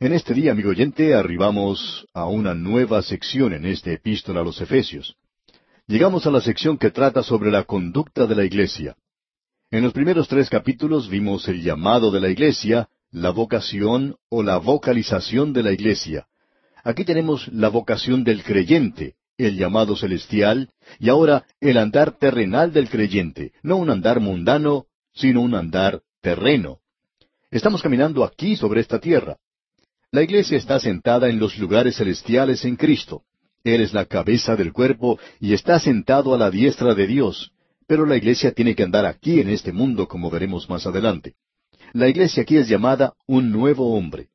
En este día, amigo oyente, arribamos a una nueva sección en esta epístola a los Efesios. Llegamos a la sección que trata sobre la conducta de la iglesia. En los primeros tres capítulos vimos el llamado de la iglesia, la vocación o la vocalización de la iglesia. Aquí tenemos la vocación del creyente, el llamado celestial, y ahora el andar terrenal del creyente, no un andar mundano, sino un andar terreno. Estamos caminando aquí sobre esta tierra. La iglesia está sentada en los lugares celestiales en Cristo. Él es la cabeza del cuerpo y está sentado a la diestra de Dios. Pero la iglesia tiene que andar aquí en este mundo, como veremos más adelante. La iglesia aquí es llamada un nuevo hombre.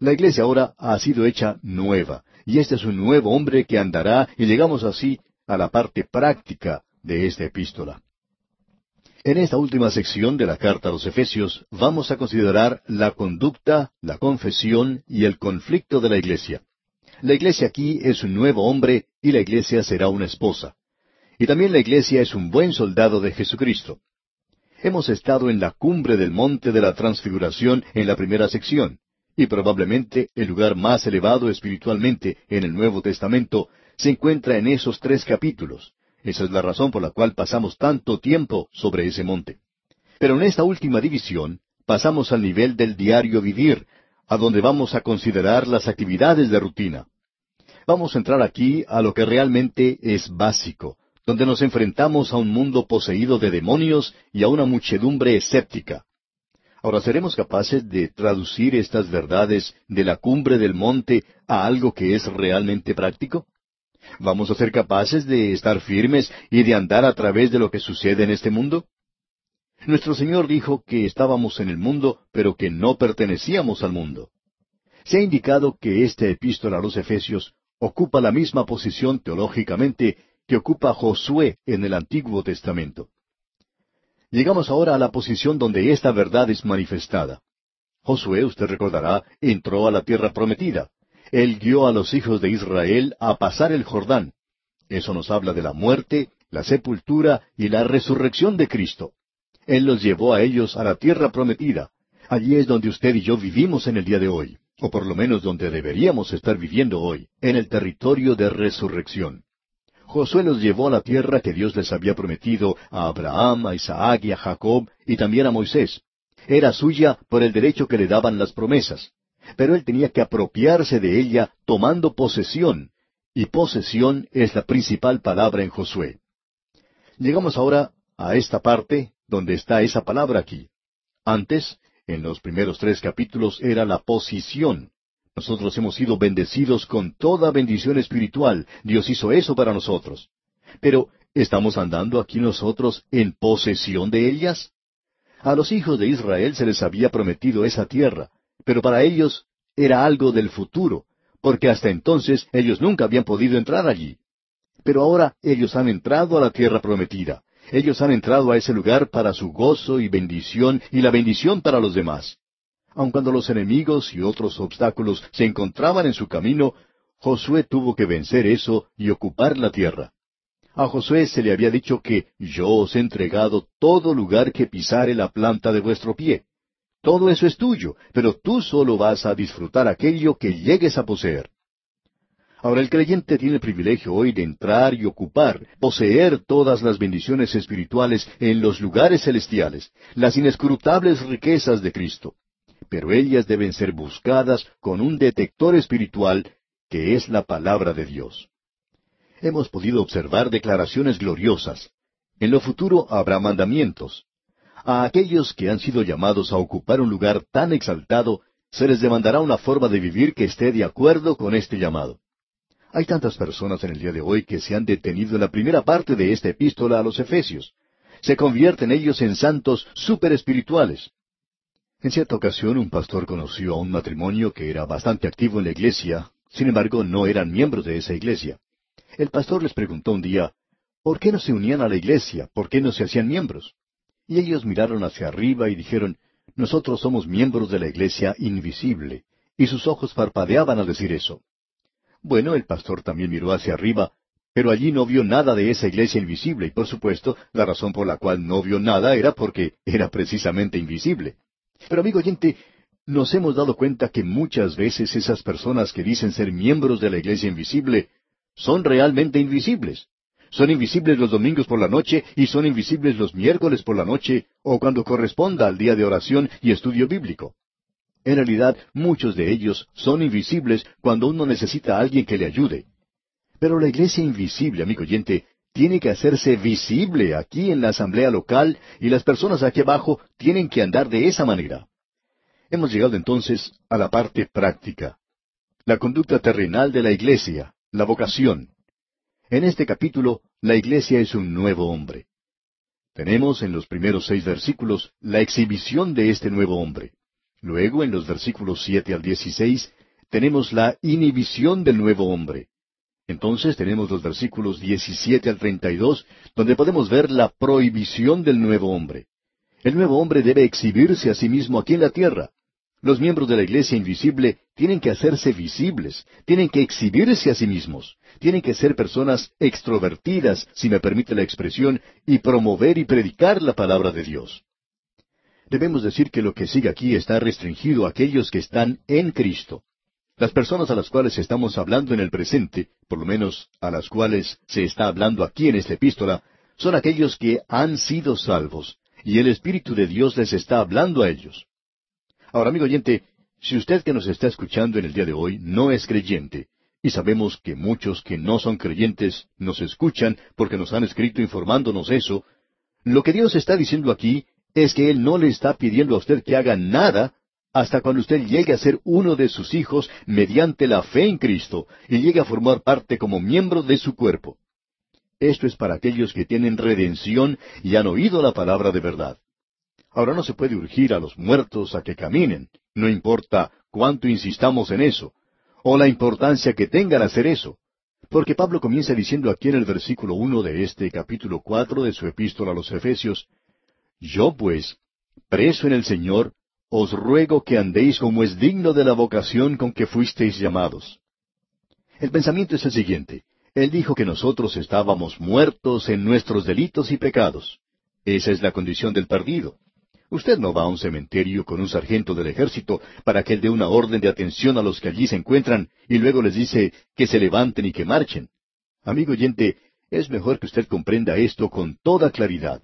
La iglesia ahora ha sido hecha nueva, y este es un nuevo hombre que andará, y llegamos así a la parte práctica de esta epístola. En esta última sección de la carta a los Efesios vamos a considerar la conducta, la confesión y el conflicto de la iglesia. La iglesia aquí es un nuevo hombre y la iglesia será una esposa. Y también la iglesia es un buen soldado de Jesucristo. Hemos estado en la cumbre del monte de la transfiguración en la primera sección, y probablemente el lugar más elevado espiritualmente en el Nuevo Testamento se encuentra en esos tres capítulos, esa es la razón por la cual pasamos tanto tiempo sobre ese monte. Pero en esta última división pasamos al nivel del diario vivir, a donde vamos a considerar las actividades de rutina. Vamos a entrar aquí a lo que realmente es básico, donde nos enfrentamos a un mundo poseído de demonios y a una muchedumbre escéptica. Ahora, ¿seremos capaces de traducir estas verdades de la cumbre del monte a algo que es realmente práctico? ¿Vamos a ser capaces de estar firmes y de andar a través de lo que sucede en este mundo? Nuestro Señor dijo que estábamos en el mundo, pero que no pertenecíamos al mundo. Se ha indicado que esta epístola a los Efesios ocupa la misma posición teológicamente que ocupa Josué en el Antiguo Testamento. Llegamos ahora a la posición donde esta verdad es manifestada. Josué, usted recordará, entró a la tierra prometida. Él guió a los hijos de Israel a pasar el Jordán. Eso nos habla de la muerte, la sepultura y la resurrección de Cristo. Él los llevó a ellos a la tierra prometida. Allí es donde usted y yo vivimos en el día de hoy, o por lo menos donde deberíamos estar viviendo hoy, en el territorio de resurrección. Josué los llevó a la tierra que Dios les había prometido a Abraham, a Isaac y a Jacob, y también a Moisés. Era suya por el derecho que le daban las promesas pero él tenía que apropiarse de ella tomando posesión, y posesión es la principal palabra en Josué. Llegamos ahora a esta parte donde está esa palabra aquí. Antes, en los primeros tres capítulos, era la posición. Nosotros hemos sido bendecidos con toda bendición espiritual. Dios hizo eso para nosotros. Pero, ¿estamos andando aquí nosotros en posesión de ellas? A los hijos de Israel se les había prometido esa tierra, pero para ellos era algo del futuro, porque hasta entonces ellos nunca habían podido entrar allí. Pero ahora ellos han entrado a la tierra prometida. Ellos han entrado a ese lugar para su gozo y bendición y la bendición para los demás. Aun cuando los enemigos y otros obstáculos se encontraban en su camino, Josué tuvo que vencer eso y ocupar la tierra. A Josué se le había dicho que yo os he entregado todo lugar que pisare la planta de vuestro pie. Todo eso es tuyo, pero tú solo vas a disfrutar aquello que llegues a poseer. Ahora el creyente tiene el privilegio hoy de entrar y ocupar, poseer todas las bendiciones espirituales en los lugares celestiales, las inescrutables riquezas de Cristo. Pero ellas deben ser buscadas con un detector espiritual que es la palabra de Dios. Hemos podido observar declaraciones gloriosas. En lo futuro habrá mandamientos. A aquellos que han sido llamados a ocupar un lugar tan exaltado, se les demandará una forma de vivir que esté de acuerdo con este llamado. Hay tantas personas en el día de hoy que se han detenido en la primera parte de esta epístola a los Efesios. Se convierten ellos en santos super espirituales. En cierta ocasión un pastor conoció a un matrimonio que era bastante activo en la iglesia, sin embargo no eran miembros de esa iglesia. El pastor les preguntó un día, ¿por qué no se unían a la iglesia? ¿Por qué no se hacían miembros? Y ellos miraron hacia arriba y dijeron, Nosotros somos miembros de la iglesia invisible. Y sus ojos parpadeaban al decir eso. Bueno, el pastor también miró hacia arriba, pero allí no vio nada de esa iglesia invisible, y por supuesto, la razón por la cual no vio nada era porque era precisamente invisible. Pero amigo oyente, nos hemos dado cuenta que muchas veces esas personas que dicen ser miembros de la iglesia invisible son realmente invisibles. Son invisibles los domingos por la noche y son invisibles los miércoles por la noche o cuando corresponda al día de oración y estudio bíblico. En realidad, muchos de ellos son invisibles cuando uno necesita a alguien que le ayude. Pero la iglesia invisible, amigo oyente, tiene que hacerse visible aquí en la asamblea local y las personas aquí abajo tienen que andar de esa manera. Hemos llegado entonces a la parte práctica. La conducta terrenal de la iglesia, la vocación. En este capítulo, la iglesia es un nuevo hombre. Tenemos en los primeros seis versículos la exhibición de este nuevo hombre. Luego, en los versículos siete al dieciséis, tenemos la inhibición del nuevo hombre. Entonces tenemos los versículos diecisiete al treinta y dos, donde podemos ver la prohibición del nuevo hombre. El nuevo hombre debe exhibirse a sí mismo aquí en la tierra. Los miembros de la iglesia invisible tienen que hacerse visibles, tienen que exhibirse a sí mismos, tienen que ser personas extrovertidas, si me permite la expresión, y promover y predicar la palabra de Dios. Debemos decir que lo que sigue aquí está restringido a aquellos que están en Cristo. Las personas a las cuales estamos hablando en el presente, por lo menos a las cuales se está hablando aquí en esta epístola, son aquellos que han sido salvos, y el Espíritu de Dios les está hablando a ellos. Ahora, amigo oyente, si usted que nos está escuchando en el día de hoy no es creyente, y sabemos que muchos que no son creyentes nos escuchan porque nos han escrito informándonos eso, lo que Dios está diciendo aquí es que Él no le está pidiendo a usted que haga nada hasta cuando usted llegue a ser uno de sus hijos mediante la fe en Cristo y llegue a formar parte como miembro de su cuerpo. Esto es para aquellos que tienen redención y han oído la palabra de verdad. Ahora no se puede urgir a los muertos a que caminen, no importa cuánto insistamos en eso, o la importancia que tengan hacer eso. Porque Pablo comienza diciendo aquí en el versículo uno de este capítulo cuatro de su epístola a los Efesios, Yo pues, preso en el Señor, os ruego que andéis como es digno de la vocación con que fuisteis llamados. El pensamiento es el siguiente. Él dijo que nosotros estábamos muertos en nuestros delitos y pecados. Esa es la condición del perdido. Usted no va a un cementerio con un sargento del ejército para que él dé una orden de atención a los que allí se encuentran y luego les dice que se levanten y que marchen. Amigo oyente, es mejor que usted comprenda esto con toda claridad.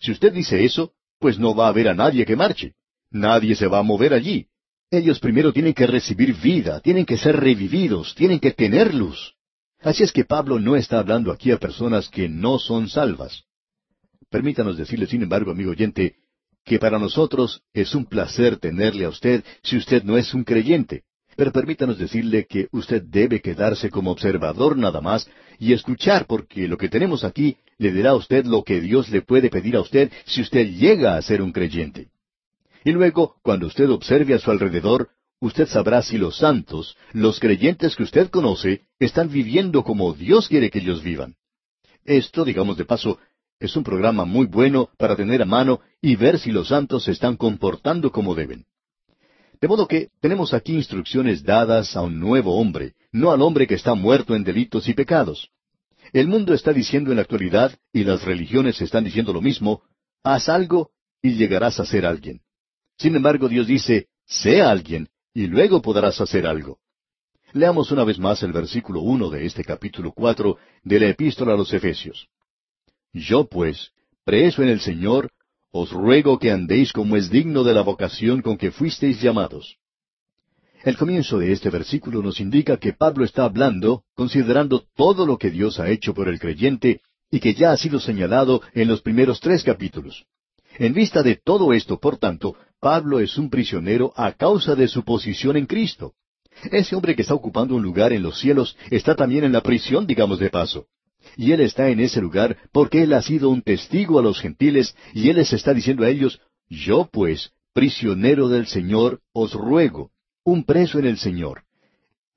Si usted dice eso, pues no va a haber a nadie que marche. Nadie se va a mover allí. Ellos primero tienen que recibir vida, tienen que ser revividos, tienen que tener luz. Así es que Pablo no está hablando aquí a personas que no son salvas. Permítanos decirle, sin embargo, amigo oyente, que para nosotros es un placer tenerle a usted si usted no es un creyente. Pero permítanos decirle que usted debe quedarse como observador nada más y escuchar porque lo que tenemos aquí le dirá a usted lo que Dios le puede pedir a usted si usted llega a ser un creyente. Y luego, cuando usted observe a su alrededor, usted sabrá si los santos, los creyentes que usted conoce, están viviendo como Dios quiere que ellos vivan. Esto, digamos de paso, es un programa muy bueno para tener a mano y ver si los santos se están comportando como deben. De modo que tenemos aquí instrucciones dadas a un nuevo hombre, no al hombre que está muerto en delitos y pecados. El mundo está diciendo en la actualidad, y las religiones están diciendo lo mismo, haz algo y llegarás a ser alguien. Sin embargo, Dios dice, sé alguien, y luego podrás hacer algo. Leamos una vez más el versículo uno de este capítulo cuatro de la Epístola a los Efesios. Yo pues, preso en el Señor, os ruego que andéis como es digno de la vocación con que fuisteis llamados. El comienzo de este versículo nos indica que Pablo está hablando, considerando todo lo que Dios ha hecho por el creyente y que ya ha sido señalado en los primeros tres capítulos. En vista de todo esto, por tanto, Pablo es un prisionero a causa de su posición en Cristo. Ese hombre que está ocupando un lugar en los cielos está también en la prisión, digamos de paso. Y Él está en ese lugar porque Él ha sido un testigo a los gentiles y Él les está diciendo a ellos, yo pues, prisionero del Señor, os ruego, un preso en el Señor.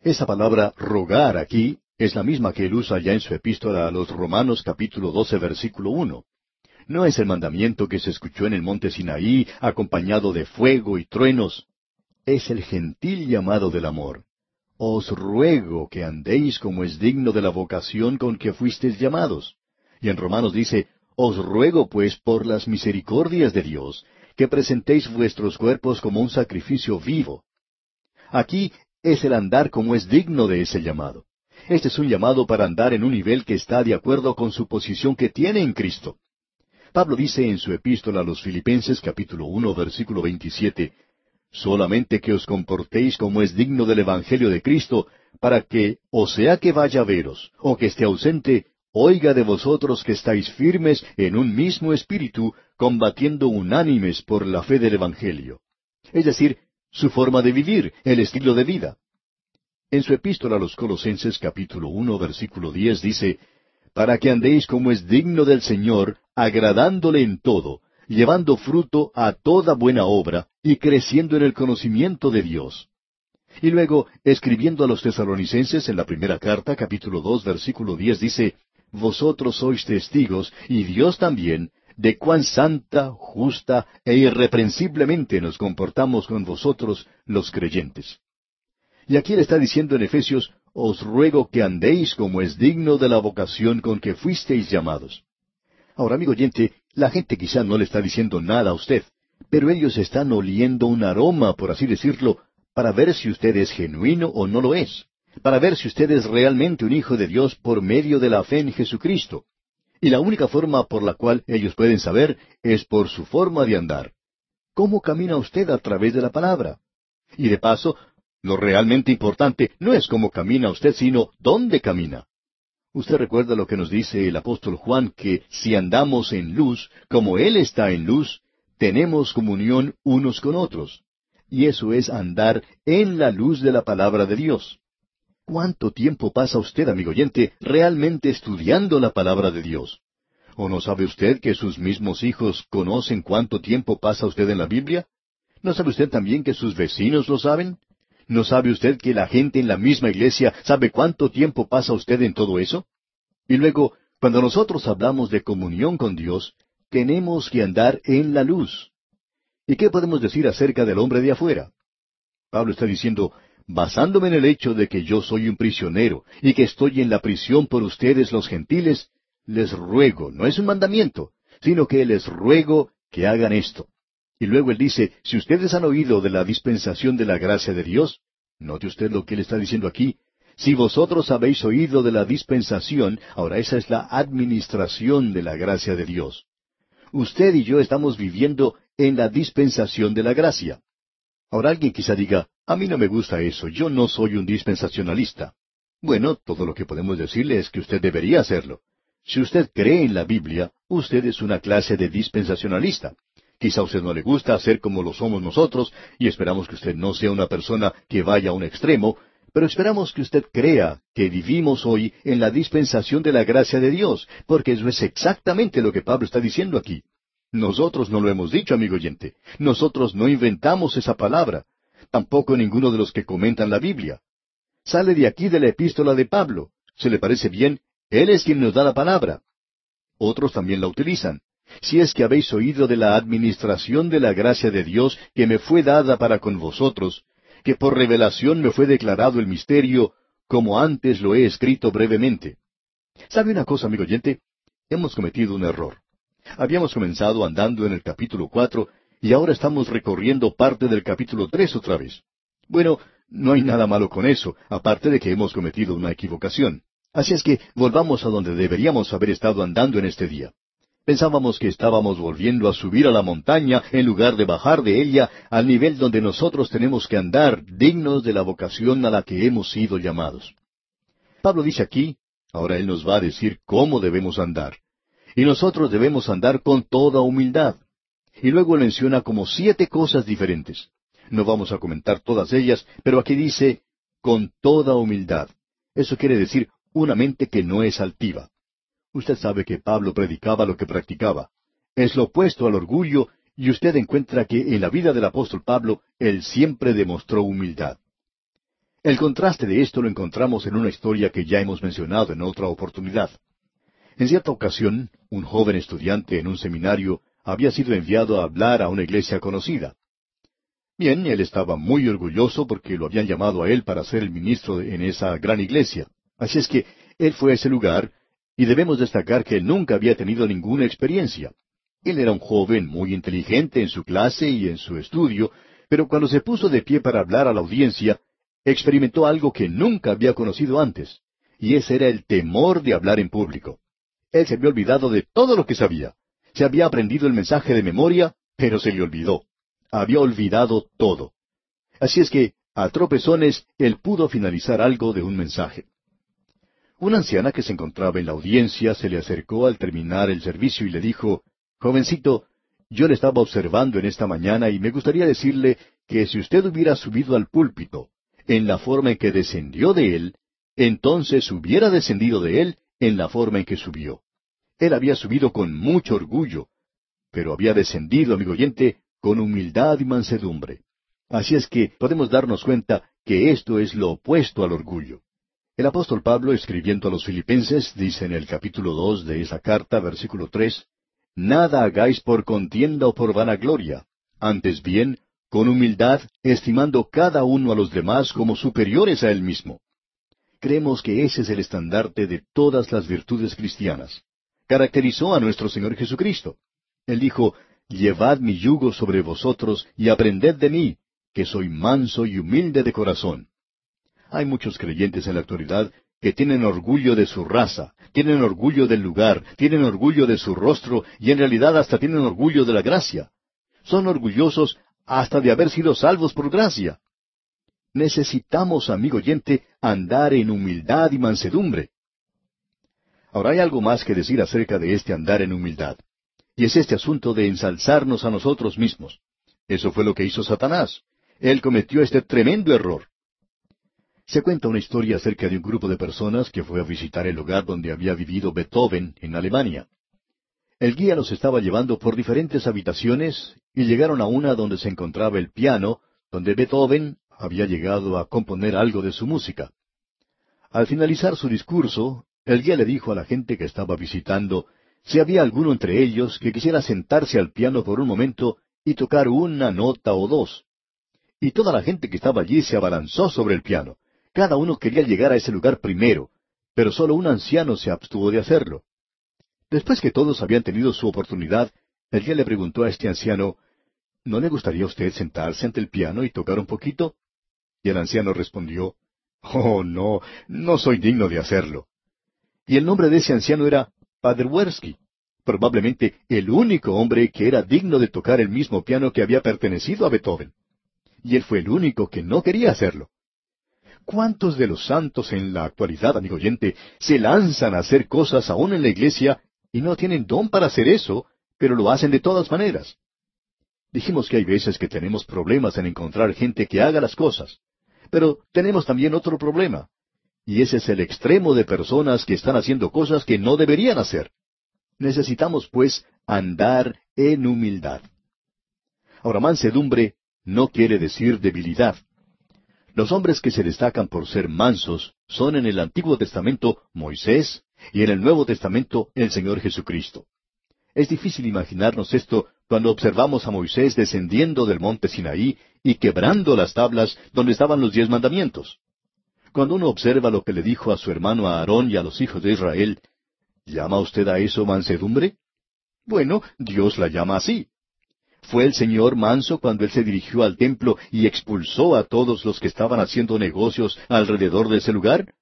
Esa palabra rogar aquí es la misma que él usa ya en su epístola a los Romanos capítulo 12 versículo 1. No es el mandamiento que se escuchó en el monte Sinaí acompañado de fuego y truenos. Es el gentil llamado del amor os ruego que andéis como es digno de la vocación con que fuisteis llamados. Y en Romanos dice, os ruego pues por las misericordias de Dios, que presentéis vuestros cuerpos como un sacrificio vivo. Aquí es el andar como es digno de ese llamado. Este es un llamado para andar en un nivel que está de acuerdo con su posición que tiene en Cristo. Pablo dice en su epístola a los Filipenses capítulo uno versículo 27, solamente que os comportéis como es digno del Evangelio de Cristo, para que, o sea que vaya a veros, o que esté ausente, oiga de vosotros que estáis firmes en un mismo espíritu, combatiendo unánimes por la fe del Evangelio. Es decir, su forma de vivir, el estilo de vida. En su epístola a los Colosenses capítulo uno versículo diez dice, para que andéis como es digno del Señor, agradándole en todo, llevando fruto a toda buena obra y creciendo en el conocimiento de Dios. Y luego, escribiendo a los tesalonicenses en la primera carta, capítulo dos, versículo diez, dice, Vosotros sois testigos, y Dios también, de cuán santa, justa e irreprensiblemente nos comportamos con vosotros los creyentes. Y aquí le está diciendo en Efesios, os ruego que andéis como es digno de la vocación con que fuisteis llamados. Ahora, amigo oyente, la gente quizá no le está diciendo nada a usted, pero ellos están oliendo un aroma, por así decirlo, para ver si usted es genuino o no lo es, para ver si usted es realmente un hijo de Dios por medio de la fe en Jesucristo. Y la única forma por la cual ellos pueden saber es por su forma de andar. ¿Cómo camina usted a través de la palabra? Y de paso, lo realmente importante no es cómo camina usted, sino dónde camina. Usted recuerda lo que nos dice el apóstol Juan, que si andamos en luz, como Él está en luz, tenemos comunión unos con otros. Y eso es andar en la luz de la palabra de Dios. ¿Cuánto tiempo pasa usted, amigo oyente, realmente estudiando la palabra de Dios? ¿O no sabe usted que sus mismos hijos conocen cuánto tiempo pasa usted en la Biblia? ¿No sabe usted también que sus vecinos lo saben? ¿No sabe usted que la gente en la misma iglesia sabe cuánto tiempo pasa usted en todo eso? Y luego, cuando nosotros hablamos de comunión con Dios, tenemos que andar en la luz. ¿Y qué podemos decir acerca del hombre de afuera? Pablo está diciendo, basándome en el hecho de que yo soy un prisionero y que estoy en la prisión por ustedes los gentiles, les ruego, no es un mandamiento, sino que les ruego que hagan esto. Y luego él dice, si ustedes han oído de la dispensación de la gracia de Dios, note usted lo que él está diciendo aquí, si vosotros habéis oído de la dispensación, ahora esa es la administración de la gracia de Dios. Usted y yo estamos viviendo en la dispensación de la gracia. Ahora alguien quizá diga, a mí no me gusta eso, yo no soy un dispensacionalista. Bueno, todo lo que podemos decirle es que usted debería hacerlo. Si usted cree en la Biblia, usted es una clase de dispensacionalista. Quizá a usted no le gusta hacer como lo somos nosotros, y esperamos que usted no sea una persona que vaya a un extremo, pero esperamos que usted crea que vivimos hoy en la dispensación de la gracia de Dios, porque eso es exactamente lo que Pablo está diciendo aquí. Nosotros no lo hemos dicho, amigo oyente. Nosotros no inventamos esa palabra. Tampoco ninguno de los que comentan la Biblia. Sale de aquí de la epístola de Pablo. ¿Se le parece bien? Él es quien nos da la palabra. Otros también la utilizan si es que habéis oído de la administración de la gracia de Dios que me fue dada para con vosotros, que por revelación me fue declarado el misterio, como antes lo he escrito brevemente. ¿Sabe una cosa, amigo oyente? Hemos cometido un error. Habíamos comenzado andando en el capítulo cuatro y ahora estamos recorriendo parte del capítulo tres otra vez. Bueno, no hay nada malo con eso, aparte de que hemos cometido una equivocación. Así es que volvamos a donde deberíamos haber estado andando en este día. Pensábamos que estábamos volviendo a subir a la montaña en lugar de bajar de ella al nivel donde nosotros tenemos que andar dignos de la vocación a la que hemos sido llamados. Pablo dice aquí, ahora él nos va a decir cómo debemos andar. Y nosotros debemos andar con toda humildad. Y luego menciona como siete cosas diferentes. No vamos a comentar todas ellas, pero aquí dice, con toda humildad. Eso quiere decir una mente que no es altiva. Usted sabe que Pablo predicaba lo que practicaba. Es lo opuesto al orgullo, y usted encuentra que en la vida del apóstol Pablo él siempre demostró humildad. El contraste de esto lo encontramos en una historia que ya hemos mencionado en otra oportunidad. En cierta ocasión, un joven estudiante en un seminario había sido enviado a hablar a una iglesia conocida. Bien, él estaba muy orgulloso porque lo habían llamado a él para ser el ministro en esa gran iglesia. Así es que él fue a ese lugar y debemos destacar que nunca había tenido ninguna experiencia. Él era un joven muy inteligente en su clase y en su estudio, pero cuando se puso de pie para hablar a la audiencia, experimentó algo que nunca había conocido antes, y ese era el temor de hablar en público. Él se había olvidado de todo lo que sabía. Se había aprendido el mensaje de memoria, pero se le olvidó. Había olvidado todo. Así es que, a tropezones, él pudo finalizar algo de un mensaje. Una anciana que se encontraba en la audiencia se le acercó al terminar el servicio y le dijo, Jovencito, yo le estaba observando en esta mañana y me gustaría decirle que si usted hubiera subido al púlpito en la forma en que descendió de él, entonces hubiera descendido de él en la forma en que subió. Él había subido con mucho orgullo, pero había descendido, amigo oyente, con humildad y mansedumbre. Así es que podemos darnos cuenta que esto es lo opuesto al orgullo. El apóstol Pablo, escribiendo a los filipenses, dice en el capítulo dos de esa carta, versículo tres, Nada hagáis por contienda o por vanagloria, antes bien, con humildad, estimando cada uno a los demás como superiores a él mismo. Creemos que ese es el estandarte de todas las virtudes cristianas. Caracterizó a nuestro Señor Jesucristo. Él dijo, Llevad mi yugo sobre vosotros y aprended de mí, que soy manso y humilde de corazón. Hay muchos creyentes en la actualidad que tienen orgullo de su raza, tienen orgullo del lugar, tienen orgullo de su rostro y en realidad hasta tienen orgullo de la gracia. Son orgullosos hasta de haber sido salvos por gracia. Necesitamos, amigo oyente, andar en humildad y mansedumbre. Ahora hay algo más que decir acerca de este andar en humildad. Y es este asunto de ensalzarnos a nosotros mismos. Eso fue lo que hizo Satanás. Él cometió este tremendo error. Se cuenta una historia acerca de un grupo de personas que fue a visitar el lugar donde había vivido Beethoven en Alemania. El guía los estaba llevando por diferentes habitaciones y llegaron a una donde se encontraba el piano, donde Beethoven había llegado a componer algo de su música. Al finalizar su discurso, el guía le dijo a la gente que estaba visitando si había alguno entre ellos que quisiera sentarse al piano por un momento y tocar una nota o dos. Y toda la gente que estaba allí se abalanzó sobre el piano. Cada uno quería llegar a ese lugar primero, pero solo un anciano se abstuvo de hacerlo. Después que todos habían tenido su oportunidad, el guía le preguntó a este anciano, ¿No le gustaría a usted sentarse ante el piano y tocar un poquito? Y el anciano respondió, Oh, no, no soy digno de hacerlo. Y el nombre de ese anciano era Paderewski, probablemente el único hombre que era digno de tocar el mismo piano que había pertenecido a Beethoven. Y él fue el único que no quería hacerlo. ¿Cuántos de los santos en la actualidad, amigo oyente, se lanzan a hacer cosas aún en la iglesia y no tienen don para hacer eso, pero lo hacen de todas maneras? Dijimos que hay veces que tenemos problemas en encontrar gente que haga las cosas, pero tenemos también otro problema, y ese es el extremo de personas que están haciendo cosas que no deberían hacer. Necesitamos, pues, andar en humildad. Ahora, mansedumbre no quiere decir debilidad. Los hombres que se destacan por ser mansos son en el Antiguo Testamento Moisés y en el Nuevo Testamento el Señor Jesucristo. Es difícil imaginarnos esto cuando observamos a Moisés descendiendo del monte Sinaí y quebrando las tablas donde estaban los diez mandamientos. Cuando uno observa lo que le dijo a su hermano Aarón y a los hijos de Israel, ¿llama usted a eso mansedumbre? Bueno, Dios la llama así. ¿Fue el Señor manso cuando Él se dirigió al templo y expulsó a todos los que estaban haciendo negocios alrededor de ese lugar?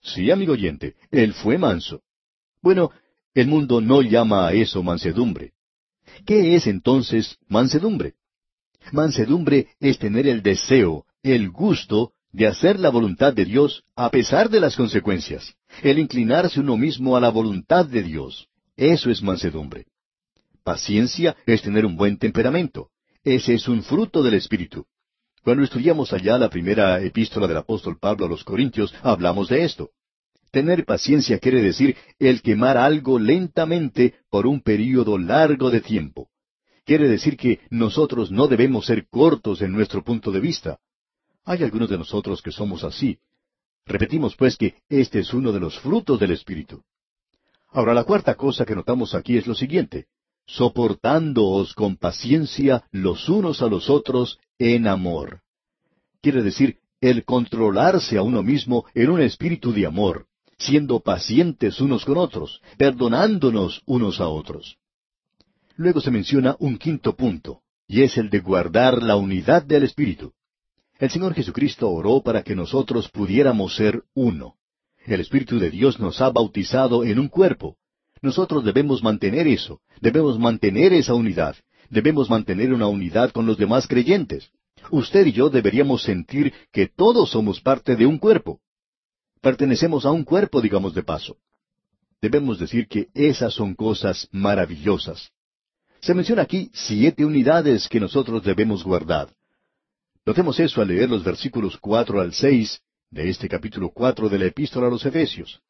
Sí, amigo oyente, Él fue manso. Bueno, el mundo no llama a eso mansedumbre. ¿Qué es entonces mansedumbre? Mansedumbre es tener el deseo, el gusto de hacer la voluntad de Dios a pesar de las consecuencias, el inclinarse uno mismo a la voluntad de Dios. Eso es mansedumbre. Paciencia es tener un buen temperamento. Ese es un fruto del Espíritu. Cuando estudiamos allá la primera epístola del apóstol Pablo a los Corintios, hablamos de esto. Tener paciencia quiere decir el quemar algo lentamente por un período largo de tiempo. Quiere decir que nosotros no debemos ser cortos en nuestro punto de vista. Hay algunos de nosotros que somos así. Repetimos pues que este es uno de los frutos del Espíritu. Ahora la cuarta cosa que notamos aquí es lo siguiente soportándoos con paciencia los unos a los otros en amor. Quiere decir, el controlarse a uno mismo en un espíritu de amor, siendo pacientes unos con otros, perdonándonos unos a otros. Luego se menciona un quinto punto, y es el de guardar la unidad del Espíritu. El Señor Jesucristo oró para que nosotros pudiéramos ser uno. El Espíritu de Dios nos ha bautizado en un cuerpo. Nosotros debemos mantener eso, debemos mantener esa unidad, debemos mantener una unidad con los demás creyentes. Usted y yo deberíamos sentir que todos somos parte de un cuerpo. Pertenecemos a un cuerpo, digamos de paso. Debemos decir que esas son cosas maravillosas. Se menciona aquí siete unidades que nosotros debemos guardar. Notemos eso al leer los versículos cuatro al seis de este capítulo cuatro de la Epístola a los Efesios.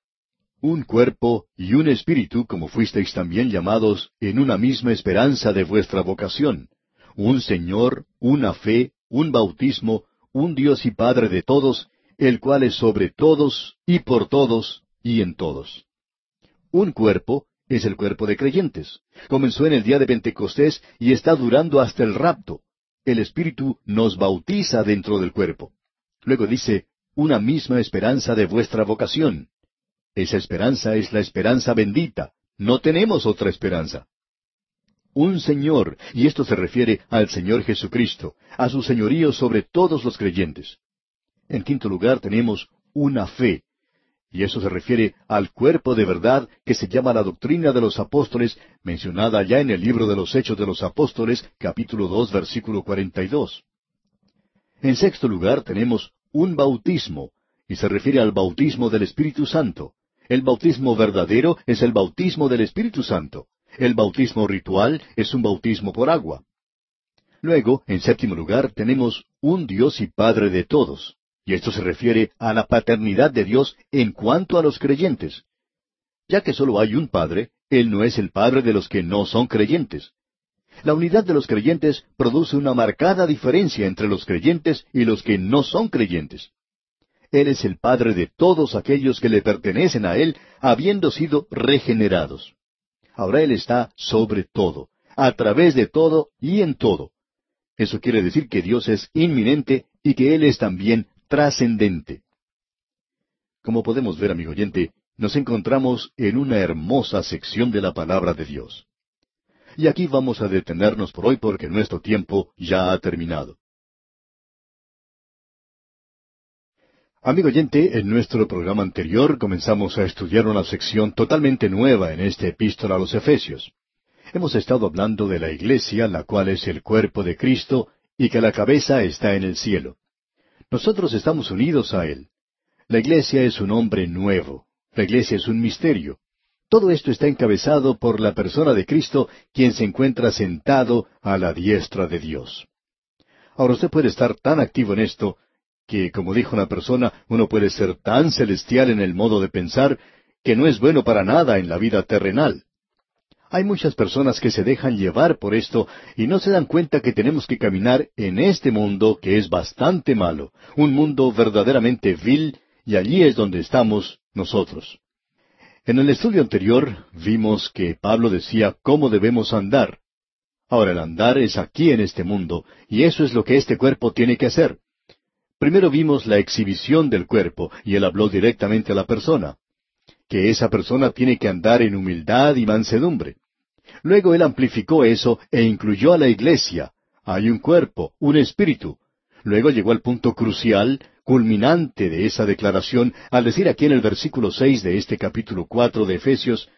Un cuerpo y un espíritu, como fuisteis también llamados, en una misma esperanza de vuestra vocación. Un Señor, una fe, un bautismo, un Dios y Padre de todos, el cual es sobre todos y por todos y en todos. Un cuerpo es el cuerpo de creyentes. Comenzó en el día de Pentecostés y está durando hasta el rapto. El Espíritu nos bautiza dentro del cuerpo. Luego dice, una misma esperanza de vuestra vocación. Esa esperanza es la esperanza bendita. No tenemos otra esperanza. Un Señor, y esto se refiere al Señor Jesucristo, a su señorío sobre todos los creyentes. En quinto lugar tenemos una fe, y eso se refiere al cuerpo de verdad que se llama la doctrina de los apóstoles, mencionada ya en el libro de los Hechos de los Apóstoles, capítulo dos, versículo cuarenta y dos. En sexto lugar tenemos un bautismo, y se refiere al bautismo del Espíritu Santo. El bautismo verdadero es el bautismo del Espíritu Santo. El bautismo ritual es un bautismo por agua. Luego, en séptimo lugar, tenemos un Dios y Padre de todos. Y esto se refiere a la paternidad de Dios en cuanto a los creyentes. Ya que solo hay un Padre, Él no es el Padre de los que no son creyentes. La unidad de los creyentes produce una marcada diferencia entre los creyentes y los que no son creyentes. Él es el Padre de todos aquellos que le pertenecen a Él, habiendo sido regenerados. Ahora Él está sobre todo, a través de todo y en todo. Eso quiere decir que Dios es inminente y que Él es también trascendente. Como podemos ver, amigo oyente, nos encontramos en una hermosa sección de la palabra de Dios. Y aquí vamos a detenernos por hoy porque nuestro tiempo ya ha terminado. Amigo oyente, en nuestro programa anterior comenzamos a estudiar una sección totalmente nueva en esta epístola a los Efesios. Hemos estado hablando de la iglesia, la cual es el cuerpo de Cristo, y que la cabeza está en el cielo. Nosotros estamos unidos a Él. La iglesia es un hombre nuevo. La iglesia es un misterio. Todo esto está encabezado por la persona de Cristo, quien se encuentra sentado a la diestra de Dios. Ahora usted puede estar tan activo en esto, que, como dijo una persona, uno puede ser tan celestial en el modo de pensar, que no es bueno para nada en la vida terrenal. Hay muchas personas que se dejan llevar por esto y no se dan cuenta que tenemos que caminar en este mundo que es bastante malo, un mundo verdaderamente vil, y allí es donde estamos nosotros. En el estudio anterior vimos que Pablo decía cómo debemos andar. Ahora el andar es aquí en este mundo, y eso es lo que este cuerpo tiene que hacer. Primero vimos la exhibición del cuerpo, y él habló directamente a la persona que esa persona tiene que andar en humildad y mansedumbre. Luego él amplificó eso e incluyó a la iglesia. Hay un cuerpo, un espíritu. Luego llegó al punto crucial, culminante de esa declaración, al decir aquí en el versículo seis de este capítulo cuatro de Efesios,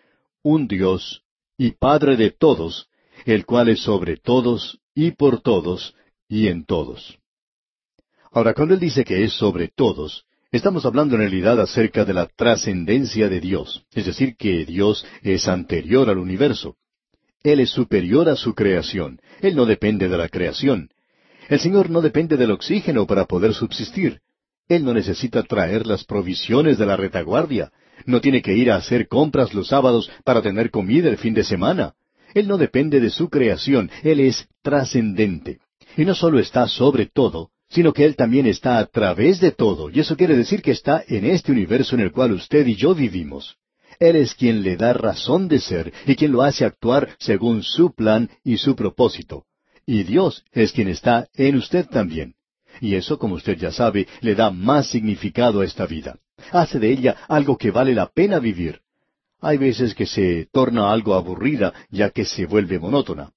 un Dios y Padre de todos, el cual es sobre todos y por todos y en todos. Ahora, cuando él dice que es sobre todos, Estamos hablando en realidad acerca de la trascendencia de Dios, es decir, que Dios es anterior al universo. Él es superior a su creación. Él no depende de la creación. El Señor no depende del oxígeno para poder subsistir. Él no necesita traer las provisiones de la retaguardia. No tiene que ir a hacer compras los sábados para tener comida el fin de semana. Él no depende de su creación. Él es trascendente. Y no solo está sobre todo, sino que Él también está a través de todo, y eso quiere decir que está en este universo en el cual usted y yo vivimos. Él es quien le da razón de ser y quien lo hace actuar según su plan y su propósito. Y Dios es quien está en usted también. Y eso, como usted ya sabe, le da más significado a esta vida. Hace de ella algo que vale la pena vivir. hay veces que se torna algo aburrida ya que se vuelve monótona.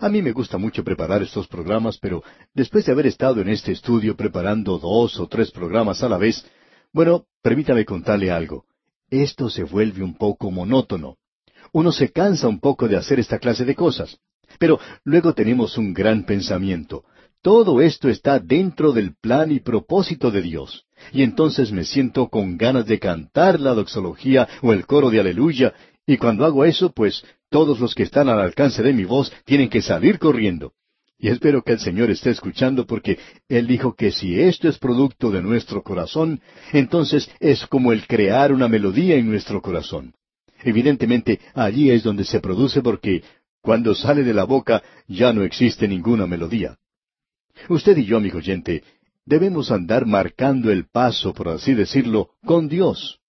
A mí me gusta mucho preparar estos programas, pero después de haber estado en este estudio preparando dos o tres programas a la vez, bueno, permítame contarle algo. Esto se vuelve un poco monótono. Uno se cansa un poco de hacer esta clase de cosas. Pero luego tenemos un gran pensamiento. Todo esto está dentro del plan y propósito de Dios. Y entonces me siento con ganas de cantar la doxología o el coro de aleluya, y cuando hago eso, pues todos los que están al alcance de mi voz tienen que salir corriendo. Y espero que el Señor esté escuchando porque Él dijo que si esto es producto de nuestro corazón, entonces es como el crear una melodía en nuestro corazón. Evidentemente allí es donde se produce porque cuando sale de la boca ya no existe ninguna melodía. Usted y yo, amigo oyente, debemos andar marcando el paso, por así decirlo, con Dios.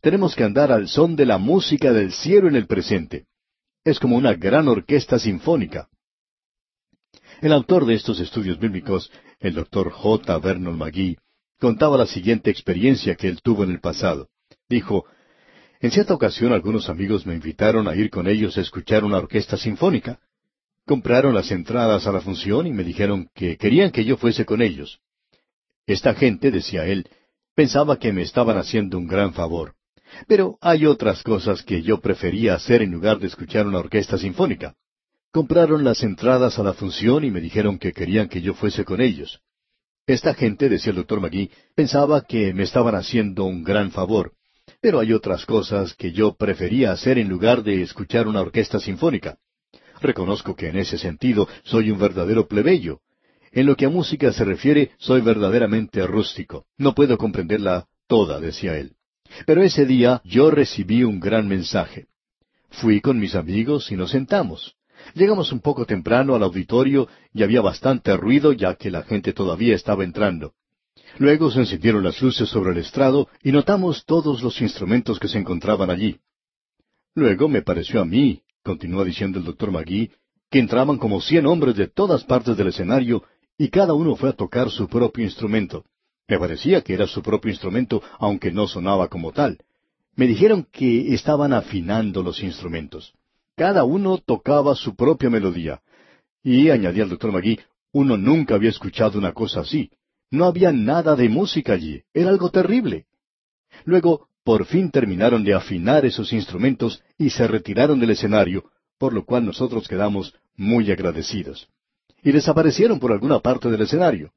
Tenemos que andar al son de la música del cielo en el presente. Es como una gran orquesta sinfónica. El autor de estos estudios bíblicos, el doctor J. Vernon McGee, contaba la siguiente experiencia que él tuvo en el pasado. Dijo, en cierta ocasión algunos amigos me invitaron a ir con ellos a escuchar una orquesta sinfónica. Compraron las entradas a la función y me dijeron que querían que yo fuese con ellos. Esta gente, decía él, pensaba que me estaban haciendo un gran favor. Pero hay otras cosas que yo prefería hacer en lugar de escuchar una orquesta sinfónica. Compraron las entradas a la función y me dijeron que querían que yo fuese con ellos. Esta gente, decía el doctor Magui, pensaba que me estaban haciendo un gran favor. Pero hay otras cosas que yo prefería hacer en lugar de escuchar una orquesta sinfónica. Reconozco que en ese sentido soy un verdadero plebeyo. En lo que a música se refiere, soy verdaderamente rústico. No puedo comprenderla toda, decía él. Pero ese día yo recibí un gran mensaje. Fui con mis amigos y nos sentamos. Llegamos un poco temprano al auditorio y había bastante ruido ya que la gente todavía estaba entrando. Luego se encendieron las luces sobre el estrado y notamos todos los instrumentos que se encontraban allí. Luego me pareció a mí, continuó diciendo el doctor Magui, que entraban como cien hombres de todas partes del escenario y cada uno fue a tocar su propio instrumento. Me parecía que era su propio instrumento, aunque no sonaba como tal. Me dijeron que estaban afinando los instrumentos. Cada uno tocaba su propia melodía. Y, añadía el doctor Magui, uno nunca había escuchado una cosa así. No había nada de música allí. Era algo terrible. Luego, por fin terminaron de afinar esos instrumentos y se retiraron del escenario, por lo cual nosotros quedamos muy agradecidos. Y desaparecieron por alguna parte del escenario.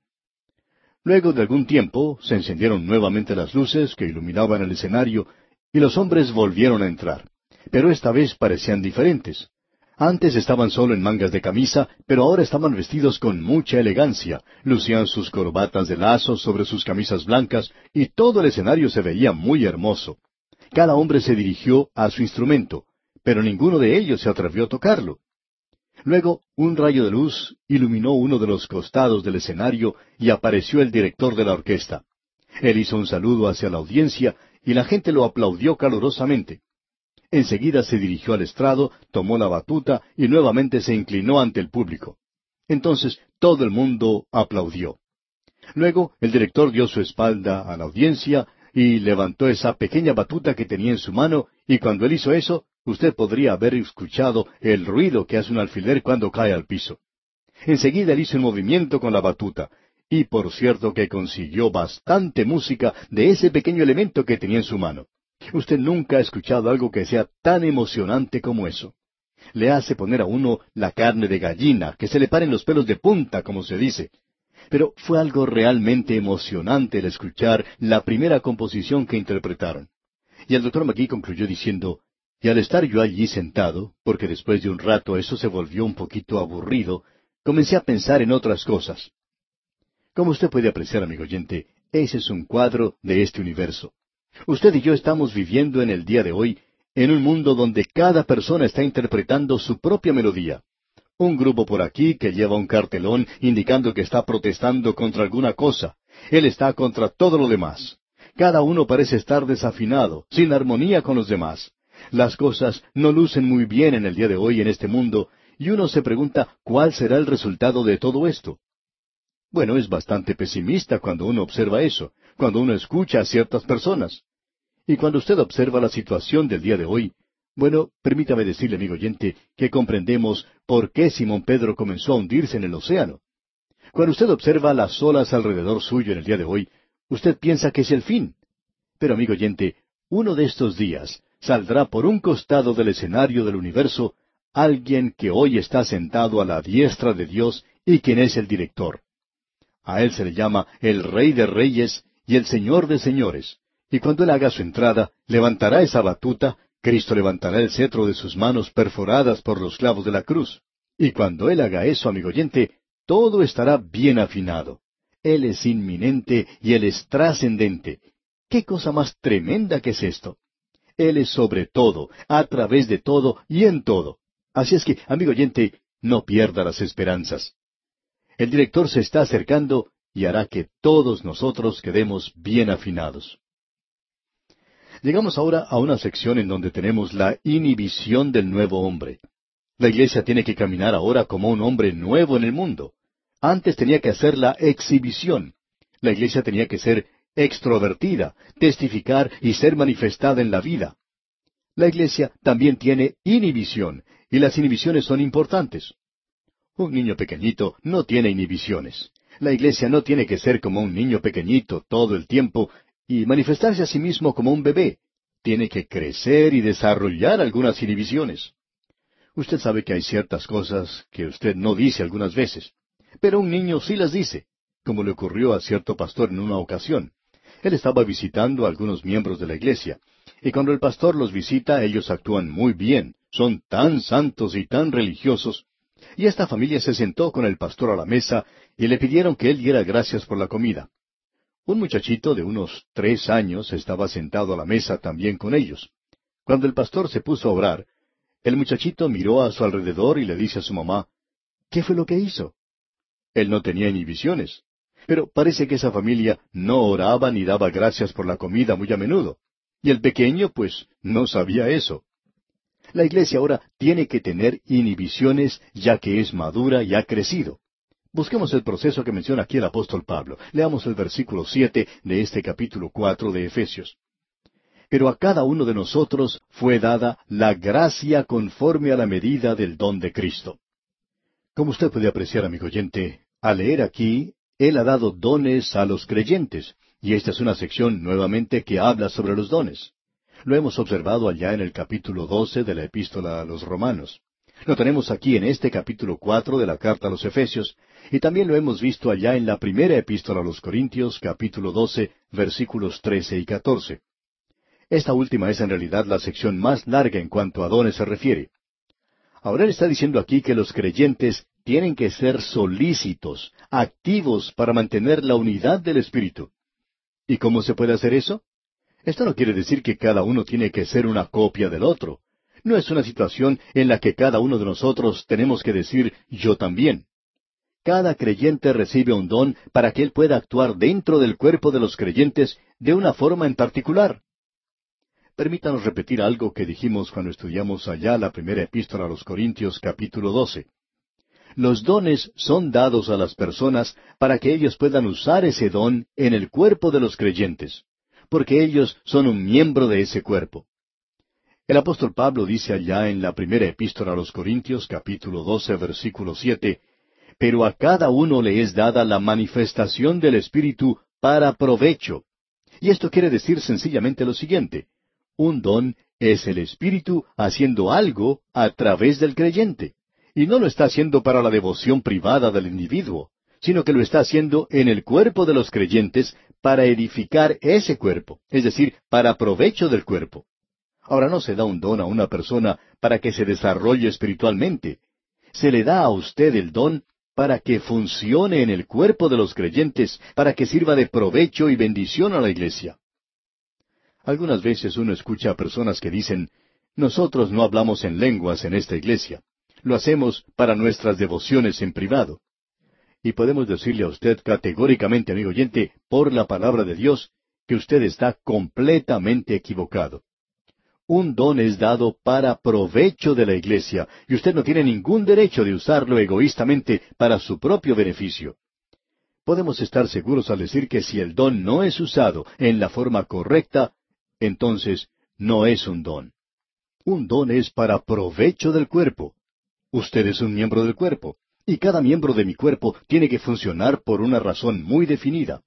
Luego de algún tiempo se encendieron nuevamente las luces que iluminaban el escenario y los hombres volvieron a entrar pero esta vez parecían diferentes. Antes estaban solo en mangas de camisa, pero ahora estaban vestidos con mucha elegancia, lucían sus corbatas de lazo sobre sus camisas blancas, y todo el escenario se veía muy hermoso. Cada hombre se dirigió a su instrumento, pero ninguno de ellos se atrevió a tocarlo. Luego un rayo de luz iluminó uno de los costados del escenario y apareció el director de la orquesta. Él hizo un saludo hacia la audiencia y la gente lo aplaudió calurosamente. Enseguida se dirigió al estrado, tomó la batuta y nuevamente se inclinó ante el público. Entonces todo el mundo aplaudió. Luego el director dio su espalda a la audiencia y levantó esa pequeña batuta que tenía en su mano y cuando él hizo eso, usted podría haber escuchado el ruido que hace un alfiler cuando cae al piso. Enseguida él hizo un movimiento con la batuta, y por cierto que consiguió bastante música de ese pequeño elemento que tenía en su mano. Usted nunca ha escuchado algo que sea tan emocionante como eso. Le hace poner a uno la carne de gallina, que se le paren los pelos de punta, como se dice. Pero fue algo realmente emocionante el escuchar la primera composición que interpretaron. Y el doctor McGee concluyó diciendo, y al estar yo allí sentado, porque después de un rato eso se volvió un poquito aburrido, comencé a pensar en otras cosas. Como usted puede apreciar, amigo oyente, ese es un cuadro de este universo. Usted y yo estamos viviendo en el día de hoy en un mundo donde cada persona está interpretando su propia melodía. Un grupo por aquí que lleva un cartelón indicando que está protestando contra alguna cosa. Él está contra todo lo demás. Cada uno parece estar desafinado, sin armonía con los demás. Las cosas no lucen muy bien en el día de hoy en este mundo, y uno se pregunta cuál será el resultado de todo esto. Bueno, es bastante pesimista cuando uno observa eso, cuando uno escucha a ciertas personas. Y cuando usted observa la situación del día de hoy, bueno, permítame decirle, amigo oyente, que comprendemos por qué Simón Pedro comenzó a hundirse en el océano. Cuando usted observa las olas alrededor suyo en el día de hoy, usted piensa que es el fin. Pero, amigo oyente, uno de estos días saldrá por un costado del escenario del universo alguien que hoy está sentado a la diestra de Dios y quien es el director. A él se le llama el Rey de Reyes y el Señor de Señores. Y cuando él haga su entrada, levantará esa batuta, Cristo levantará el cetro de sus manos perforadas por los clavos de la cruz. Y cuando él haga eso, amigo oyente, todo estará bien afinado. Él es inminente y Él es trascendente. ¿Qué cosa más tremenda que es esto? Él es sobre todo, a través de todo y en todo. Así es que, amigo oyente, no pierda las esperanzas. El director se está acercando y hará que todos nosotros quedemos bien afinados. Llegamos ahora a una sección en donde tenemos la inhibición del nuevo hombre. La iglesia tiene que caminar ahora como un hombre nuevo en el mundo. Antes tenía que hacer la exhibición. La iglesia tenía que ser extrovertida, testificar y ser manifestada en la vida. La iglesia también tiene inhibición, y las inhibiciones son importantes. Un niño pequeñito no tiene inhibiciones. La iglesia no tiene que ser como un niño pequeñito todo el tiempo y manifestarse a sí mismo como un bebé. Tiene que crecer y desarrollar algunas inhibiciones. Usted sabe que hay ciertas cosas que usted no dice algunas veces, pero un niño sí las dice, como le ocurrió a cierto pastor en una ocasión. Él estaba visitando a algunos miembros de la iglesia, y cuando el pastor los visita ellos actúan muy bien, son tan santos y tan religiosos, y esta familia se sentó con el pastor a la mesa y le pidieron que él diera gracias por la comida. Un muchachito de unos tres años estaba sentado a la mesa también con ellos. Cuando el pastor se puso a orar, el muchachito miró a su alrededor y le dice a su mamá, ¿Qué fue lo que hizo? Él no tenía inhibiciones, pero parece que esa familia no oraba ni daba gracias por la comida muy a menudo. Y el pequeño, pues, no sabía eso. La iglesia ahora tiene que tener inhibiciones ya que es madura y ha crecido. Busquemos el proceso que menciona aquí el apóstol Pablo. Leamos el versículo siete de este capítulo cuatro de Efesios. Pero a cada uno de nosotros fue dada la gracia conforme a la medida del don de Cristo. Como usted puede apreciar, amigo oyente, al leer aquí, Él ha dado dones a los creyentes, y esta es una sección nuevamente que habla sobre los dones. Lo hemos observado allá en el capítulo doce de la epístola a los romanos. Lo tenemos aquí en este capítulo cuatro de la carta a los Efesios, y también lo hemos visto allá en la primera epístola a los Corintios, capítulo doce, versículos trece y catorce. Esta última es en realidad la sección más larga en cuanto a dones se refiere. Ahora él está diciendo aquí que los creyentes tienen que ser solícitos, activos para mantener la unidad del Espíritu. ¿Y cómo se puede hacer eso? Esto no quiere decir que cada uno tiene que ser una copia del otro. No es una situación en la que cada uno de nosotros tenemos que decir yo también. Cada creyente recibe un don para que él pueda actuar dentro del cuerpo de los creyentes de una forma en particular. Permítanos repetir algo que dijimos cuando estudiamos allá la primera epístola a los Corintios capítulo 12. Los dones son dados a las personas para que ellos puedan usar ese don en el cuerpo de los creyentes porque ellos son un miembro de ese cuerpo. El apóstol Pablo dice allá en la primera epístola a los Corintios, capítulo 12, versículo siete, Pero a cada uno le es dada la manifestación del Espíritu para provecho. Y esto quiere decir sencillamente lo siguiente, un don es el Espíritu haciendo algo a través del creyente, y no lo está haciendo para la devoción privada del individuo, sino que lo está haciendo en el cuerpo de los creyentes para edificar ese cuerpo, es decir, para provecho del cuerpo. Ahora no se da un don a una persona para que se desarrolle espiritualmente. Se le da a usted el don para que funcione en el cuerpo de los creyentes, para que sirva de provecho y bendición a la iglesia. Algunas veces uno escucha a personas que dicen, nosotros no hablamos en lenguas en esta iglesia. Lo hacemos para nuestras devociones en privado. Y podemos decirle a usted categóricamente, amigo oyente, por la palabra de Dios, que usted está completamente equivocado. Un don es dado para provecho de la iglesia, y usted no tiene ningún derecho de usarlo egoístamente para su propio beneficio. Podemos estar seguros al decir que si el don no es usado en la forma correcta, entonces no es un don. Un don es para provecho del cuerpo. Usted es un miembro del cuerpo, y cada miembro de mi cuerpo tiene que funcionar por una razón muy definida.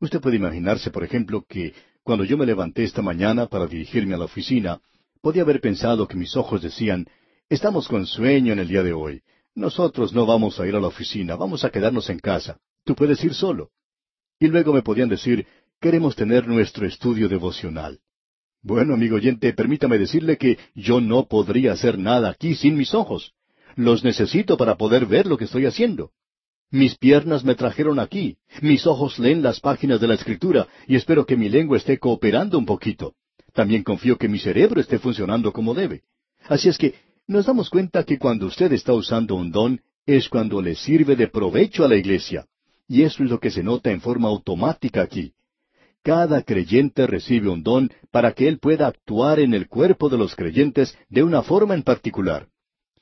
Usted puede imaginarse, por ejemplo, que cuando yo me levanté esta mañana para dirigirme a la oficina, podía haber pensado que mis ojos decían, estamos con sueño en el día de hoy. Nosotros no vamos a ir a la oficina, vamos a quedarnos en casa. Tú puedes ir solo. Y luego me podían decir, queremos tener nuestro estudio devocional. Bueno, amigo oyente, permítame decirle que yo no podría hacer nada aquí sin mis ojos. Los necesito para poder ver lo que estoy haciendo. Mis piernas me trajeron aquí, mis ojos leen las páginas de la Escritura y espero que mi lengua esté cooperando un poquito. También confío que mi cerebro esté funcionando como debe. Así es que nos damos cuenta que cuando usted está usando un don es cuando le sirve de provecho a la iglesia. Y eso es lo que se nota en forma automática aquí. Cada creyente recibe un don para que él pueda actuar en el cuerpo de los creyentes de una forma en particular.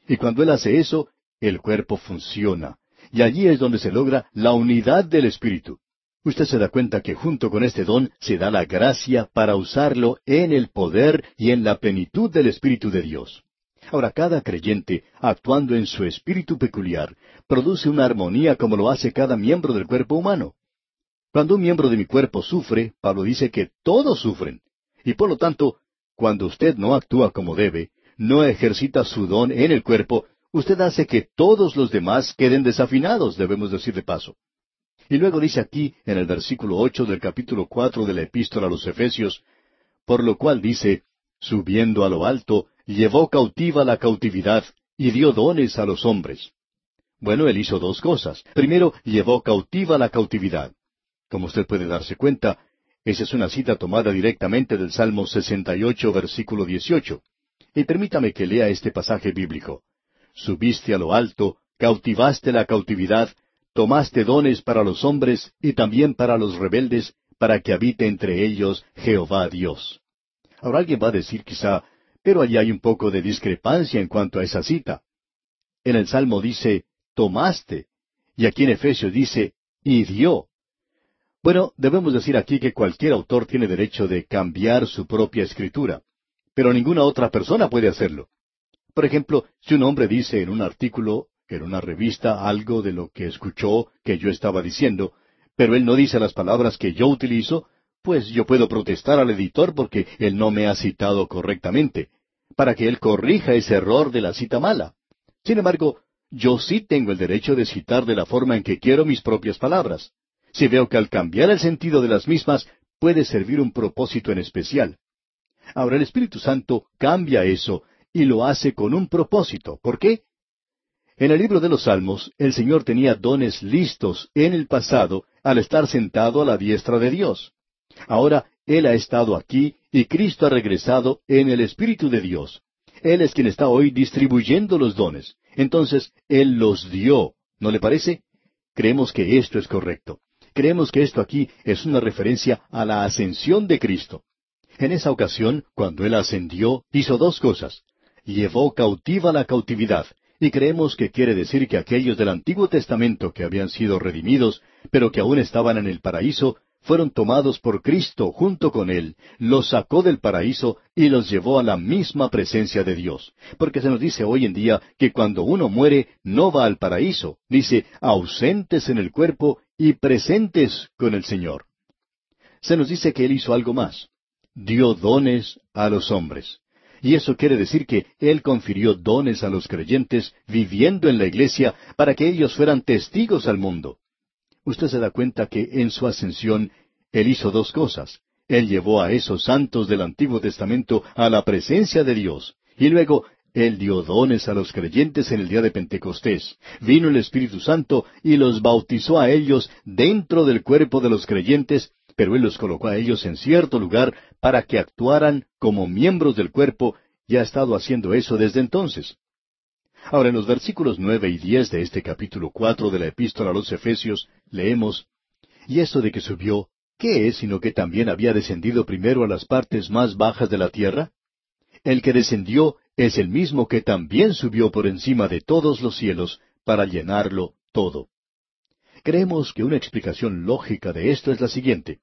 Y cuando él hace eso, el cuerpo funciona. Y allí es donde se logra la unidad del Espíritu. Usted se da cuenta que junto con este don se da la gracia para usarlo en el poder y en la plenitud del Espíritu de Dios. Ahora, cada creyente, actuando en su espíritu peculiar, produce una armonía como lo hace cada miembro del cuerpo humano. Cuando un miembro de mi cuerpo sufre, Pablo dice que todos sufren. Y por lo tanto, cuando usted no actúa como debe, no ejercita su don en el cuerpo, usted hace que todos los demás queden desafinados, debemos decir de paso. Y luego dice aquí, en el versículo ocho del capítulo cuatro de la epístola a los Efesios, por lo cual dice, subiendo a lo alto, llevó cautiva la cautividad y dio dones a los hombres. Bueno, él hizo dos cosas. Primero, llevó cautiva la cautividad. Como usted puede darse cuenta, esa es una cita tomada directamente del Salmo 68, versículo 18. Y permítame que lea este pasaje bíblico. Subiste a lo alto, cautivaste la cautividad, tomaste dones para los hombres y también para los rebeldes, para que habite entre ellos Jehová Dios. Ahora alguien va a decir quizá, pero allí hay un poco de discrepancia en cuanto a esa cita. En el Salmo dice, tomaste, y aquí en Efesios dice, y dio. Bueno, debemos decir aquí que cualquier autor tiene derecho de cambiar su propia escritura, pero ninguna otra persona puede hacerlo. Por ejemplo, si un hombre dice en un artículo, en una revista, algo de lo que escuchó que yo estaba diciendo, pero él no dice las palabras que yo utilizo, pues yo puedo protestar al editor porque él no me ha citado correctamente, para que él corrija ese error de la cita mala. Sin embargo, yo sí tengo el derecho de citar de la forma en que quiero mis propias palabras si veo que al cambiar el sentido de las mismas puede servir un propósito en especial. Ahora el Espíritu Santo cambia eso y lo hace con un propósito. ¿Por qué? En el libro de los Salmos, el Señor tenía dones listos en el pasado al estar sentado a la diestra de Dios. Ahora Él ha estado aquí y Cristo ha regresado en el Espíritu de Dios. Él es quien está hoy distribuyendo los dones. Entonces, Él los dio. ¿No le parece? Creemos que esto es correcto. Creemos que esto aquí es una referencia a la ascensión de Cristo. En esa ocasión, cuando Él ascendió, hizo dos cosas. Llevó cautiva la cautividad, y creemos que quiere decir que aquellos del Antiguo Testamento que habían sido redimidos, pero que aún estaban en el paraíso, fueron tomados por Cristo junto con Él, los sacó del paraíso y los llevó a la misma presencia de Dios. Porque se nos dice hoy en día que cuando uno muere no va al paraíso, dice ausentes en el cuerpo y presentes con el Señor. Se nos dice que Él hizo algo más. Dio dones a los hombres. Y eso quiere decir que Él confirió dones a los creyentes viviendo en la iglesia para que ellos fueran testigos al mundo usted se da cuenta que en su ascensión Él hizo dos cosas. Él llevó a esos santos del Antiguo Testamento a la presencia de Dios, y luego Él dio dones a los creyentes en el día de Pentecostés. Vino el Espíritu Santo y los bautizó a ellos dentro del cuerpo de los creyentes, pero Él los colocó a ellos en cierto lugar para que actuaran como miembros del cuerpo, y ha estado haciendo eso desde entonces. Ahora, en los versículos nueve y diez de este capítulo cuatro de la Epístola a los Efesios, leemos Y eso de que subió, ¿qué es sino que también había descendido primero a las partes más bajas de la tierra? El que descendió es el mismo que también subió por encima de todos los cielos para llenarlo todo. Creemos que una explicación lógica de esto es la siguiente.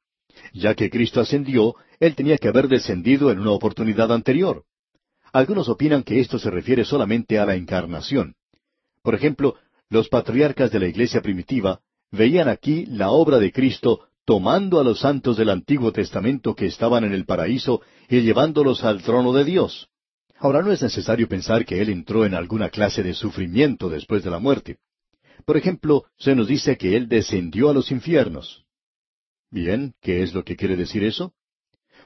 Ya que Cristo ascendió, Él tenía que haber descendido en una oportunidad anterior. Algunos opinan que esto se refiere solamente a la encarnación. Por ejemplo, los patriarcas de la iglesia primitiva veían aquí la obra de Cristo tomando a los santos del Antiguo Testamento que estaban en el paraíso y llevándolos al trono de Dios. Ahora no es necesario pensar que Él entró en alguna clase de sufrimiento después de la muerte. Por ejemplo, se nos dice que Él descendió a los infiernos. Bien, ¿qué es lo que quiere decir eso?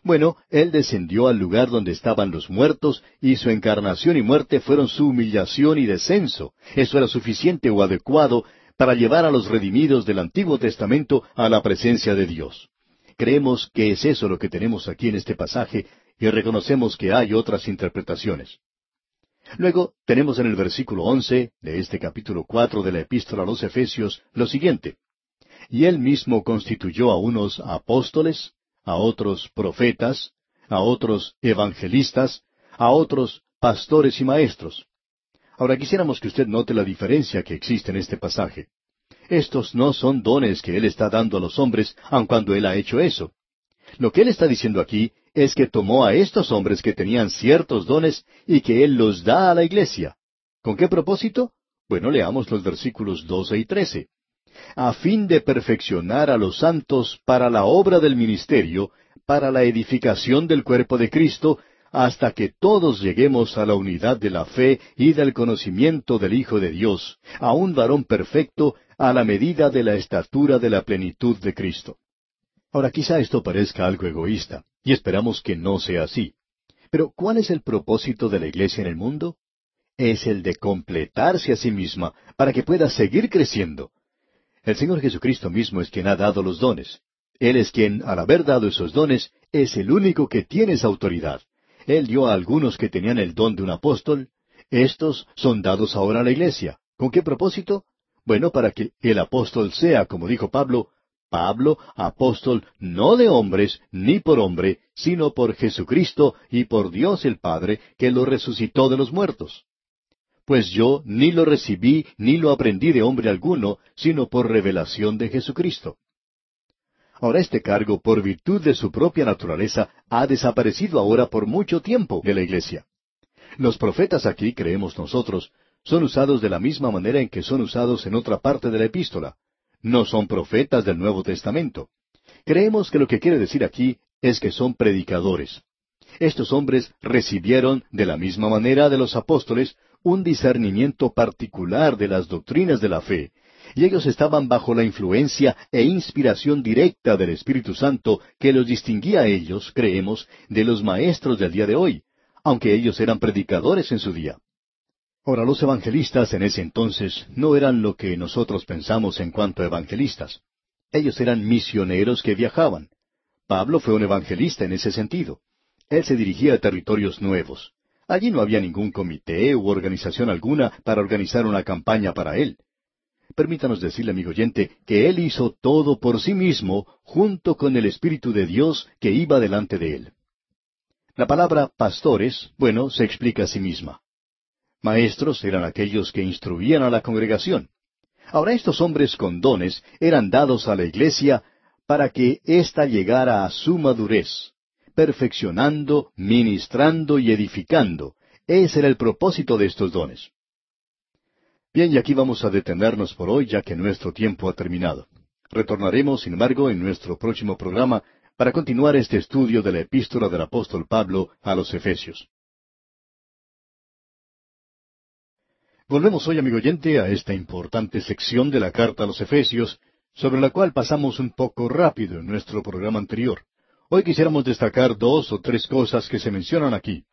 Bueno, Él descendió al lugar donde estaban los muertos y su encarnación y muerte fueron su humillación y descenso. Eso era suficiente o adecuado para llevar a los redimidos del Antiguo Testamento a la presencia de Dios. Creemos que es eso lo que tenemos aquí en este pasaje y reconocemos que hay otras interpretaciones. Luego tenemos en el versículo once de este capítulo cuatro de la Epístola a los Efesios lo siguiente Y él mismo constituyó a unos apóstoles, a otros profetas, a otros evangelistas, a otros pastores y maestros. Ahora quisiéramos que usted note la diferencia que existe en este pasaje. Estos no son dones que Él está dando a los hombres, aun cuando Él ha hecho eso. Lo que Él está diciendo aquí es que tomó a estos hombres que tenían ciertos dones y que Él los da a la iglesia. ¿Con qué propósito? Bueno, leamos los versículos doce y trece. A fin de perfeccionar a los santos para la obra del ministerio, para la edificación del cuerpo de Cristo, hasta que todos lleguemos a la unidad de la fe y del conocimiento del Hijo de Dios, a un varón perfecto, a la medida de la estatura de la plenitud de Cristo. Ahora quizá esto parezca algo egoísta, y esperamos que no sea así. Pero ¿cuál es el propósito de la Iglesia en el mundo? Es el de completarse a sí misma para que pueda seguir creciendo. El Señor Jesucristo mismo es quien ha dado los dones. Él es quien, al haber dado esos dones, es el único que tiene esa autoridad. Él dio a algunos que tenían el don de un apóstol. Estos son dados ahora a la iglesia. ¿Con qué propósito? Bueno, para que el apóstol sea, como dijo Pablo, Pablo, apóstol no de hombres, ni por hombre, sino por Jesucristo y por Dios el Padre, que lo resucitó de los muertos. Pues yo ni lo recibí ni lo aprendí de hombre alguno, sino por revelación de Jesucristo. Ahora este cargo, por virtud de su propia naturaleza, ha desaparecido ahora por mucho tiempo de la iglesia. Los profetas aquí, creemos nosotros, son usados de la misma manera en que son usados en otra parte de la epístola. No son profetas del Nuevo Testamento. Creemos que lo que quiere decir aquí es que son predicadores. Estos hombres recibieron, de la misma manera de los apóstoles, un discernimiento particular de las doctrinas de la fe, y ellos estaban bajo la influencia e inspiración directa del Espíritu Santo que los distinguía a ellos, creemos, de los maestros del día de hoy, aunque ellos eran predicadores en su día. Ahora, los evangelistas en ese entonces no eran lo que nosotros pensamos en cuanto a evangelistas. Ellos eran misioneros que viajaban. Pablo fue un evangelista en ese sentido. Él se dirigía a territorios nuevos. Allí no había ningún comité u organización alguna para organizar una campaña para él. Permítanos decirle, amigo oyente, que Él hizo todo por sí mismo junto con el Espíritu de Dios que iba delante de Él. La palabra pastores, bueno, se explica a sí misma. Maestros eran aquellos que instruían a la congregación. Ahora estos hombres con dones eran dados a la iglesia para que ésta llegara a su madurez, perfeccionando, ministrando y edificando. Ese era el propósito de estos dones. Bien, y aquí vamos a detenernos por hoy, ya que nuestro tiempo ha terminado. Retornaremos, sin embargo, en nuestro próximo programa para continuar este estudio de la epístola del apóstol Pablo a los Efesios. Volvemos hoy, amigo oyente, a esta importante sección de la carta a los Efesios, sobre la cual pasamos un poco rápido en nuestro programa anterior. Hoy quisiéramos destacar dos o tres cosas que se mencionan aquí.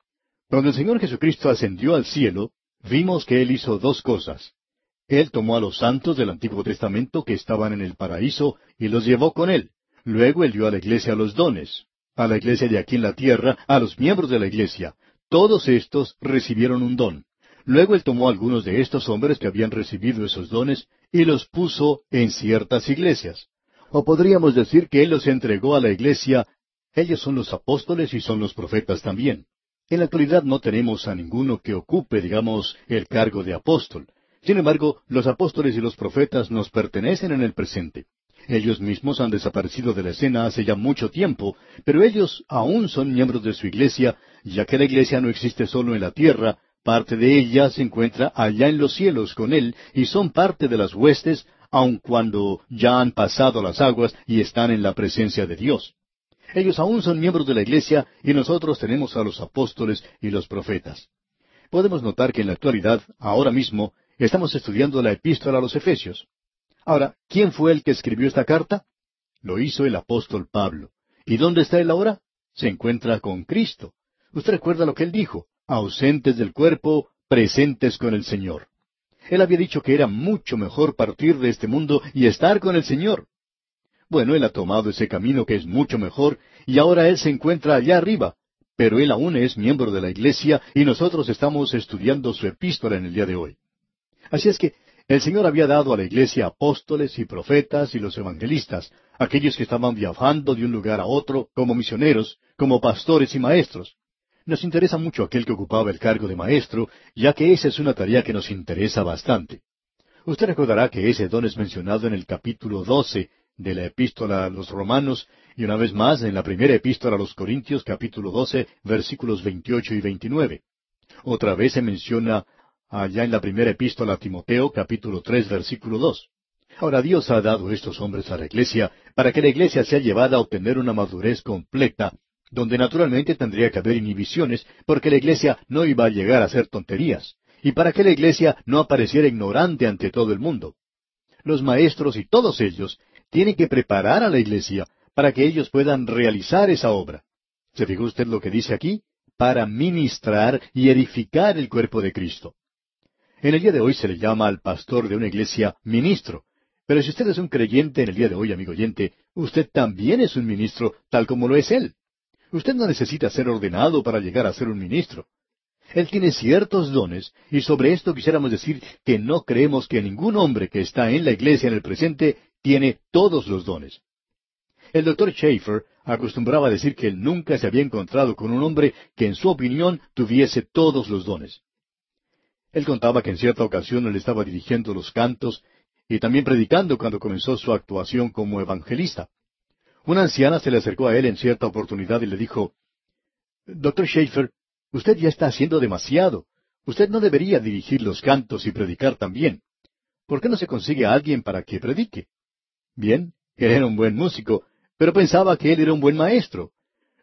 Cuando el Señor Jesucristo ascendió al cielo, Vimos que Él hizo dos cosas. Él tomó a los santos del Antiguo Testamento que estaban en el paraíso y los llevó con Él. Luego Él dio a la iglesia los dones. A la iglesia de aquí en la tierra, a los miembros de la iglesia. Todos estos recibieron un don. Luego Él tomó a algunos de estos hombres que habían recibido esos dones y los puso en ciertas iglesias. O podríamos decir que Él los entregó a la iglesia. Ellos son los apóstoles y son los profetas también. En la actualidad no tenemos a ninguno que ocupe, digamos, el cargo de apóstol. Sin embargo, los apóstoles y los profetas nos pertenecen en el presente. Ellos mismos han desaparecido de la escena hace ya mucho tiempo, pero ellos aún son miembros de su iglesia, ya que la iglesia no existe solo en la tierra, parte de ella se encuentra allá en los cielos con Él y son parte de las huestes, aun cuando ya han pasado las aguas y están en la presencia de Dios. Ellos aún son miembros de la iglesia y nosotros tenemos a los apóstoles y los profetas. Podemos notar que en la actualidad, ahora mismo, estamos estudiando la epístola a los Efesios. Ahora, ¿quién fue el que escribió esta carta? Lo hizo el apóstol Pablo. ¿Y dónde está él ahora? Se encuentra con Cristo. Usted recuerda lo que él dijo, ausentes del cuerpo, presentes con el Señor. Él había dicho que era mucho mejor partir de este mundo y estar con el Señor. Bueno, él ha tomado ese camino que es mucho mejor y ahora él se encuentra allá arriba, pero él aún es miembro de la iglesia y nosotros estamos estudiando su epístola en el día de hoy. Así es que el Señor había dado a la iglesia apóstoles y profetas y los evangelistas, aquellos que estaban viajando de un lugar a otro como misioneros, como pastores y maestros. Nos interesa mucho aquel que ocupaba el cargo de maestro, ya que esa es una tarea que nos interesa bastante. Usted recordará que ese don es mencionado en el capítulo doce de la epístola a los romanos y una vez más en la primera epístola a los Corintios capítulo doce versículos veintiocho y veintinueve. Otra vez se menciona allá en la primera epístola a Timoteo, capítulo tres, versículo dos. Ahora Dios ha dado estos hombres a la iglesia para que la iglesia sea llevada a obtener una madurez completa, donde naturalmente tendría que haber inhibiciones, porque la iglesia no iba a llegar a hacer tonterías, y para que la iglesia no apareciera ignorante ante todo el mundo. Los maestros y todos ellos tienen que preparar a la iglesia para que ellos puedan realizar esa obra. ¿Se fijó usted lo que dice aquí? Para ministrar y edificar el cuerpo de Cristo. En el día de hoy se le llama al pastor de una iglesia ministro. Pero si usted es un creyente en el día de hoy, amigo oyente, usted también es un ministro, tal como lo es él. Usted no necesita ser ordenado para llegar a ser un ministro. Él tiene ciertos dones, y sobre esto quisiéramos decir que no creemos que ningún hombre que está en la iglesia en el presente tiene todos los dones. El doctor Schaeffer acostumbraba a decir que él nunca se había encontrado con un hombre que en su opinión tuviese todos los dones. Él contaba que en cierta ocasión él estaba dirigiendo los cantos y también predicando cuando comenzó su actuación como evangelista. Una anciana se le acercó a él en cierta oportunidad y le dijo, Doctor Schaefer, usted ya está haciendo demasiado. Usted no debería dirigir los cantos y predicar también. ¿Por qué no se consigue a alguien para que predique? Bien, él era un buen músico, pero pensaba que él era un buen maestro.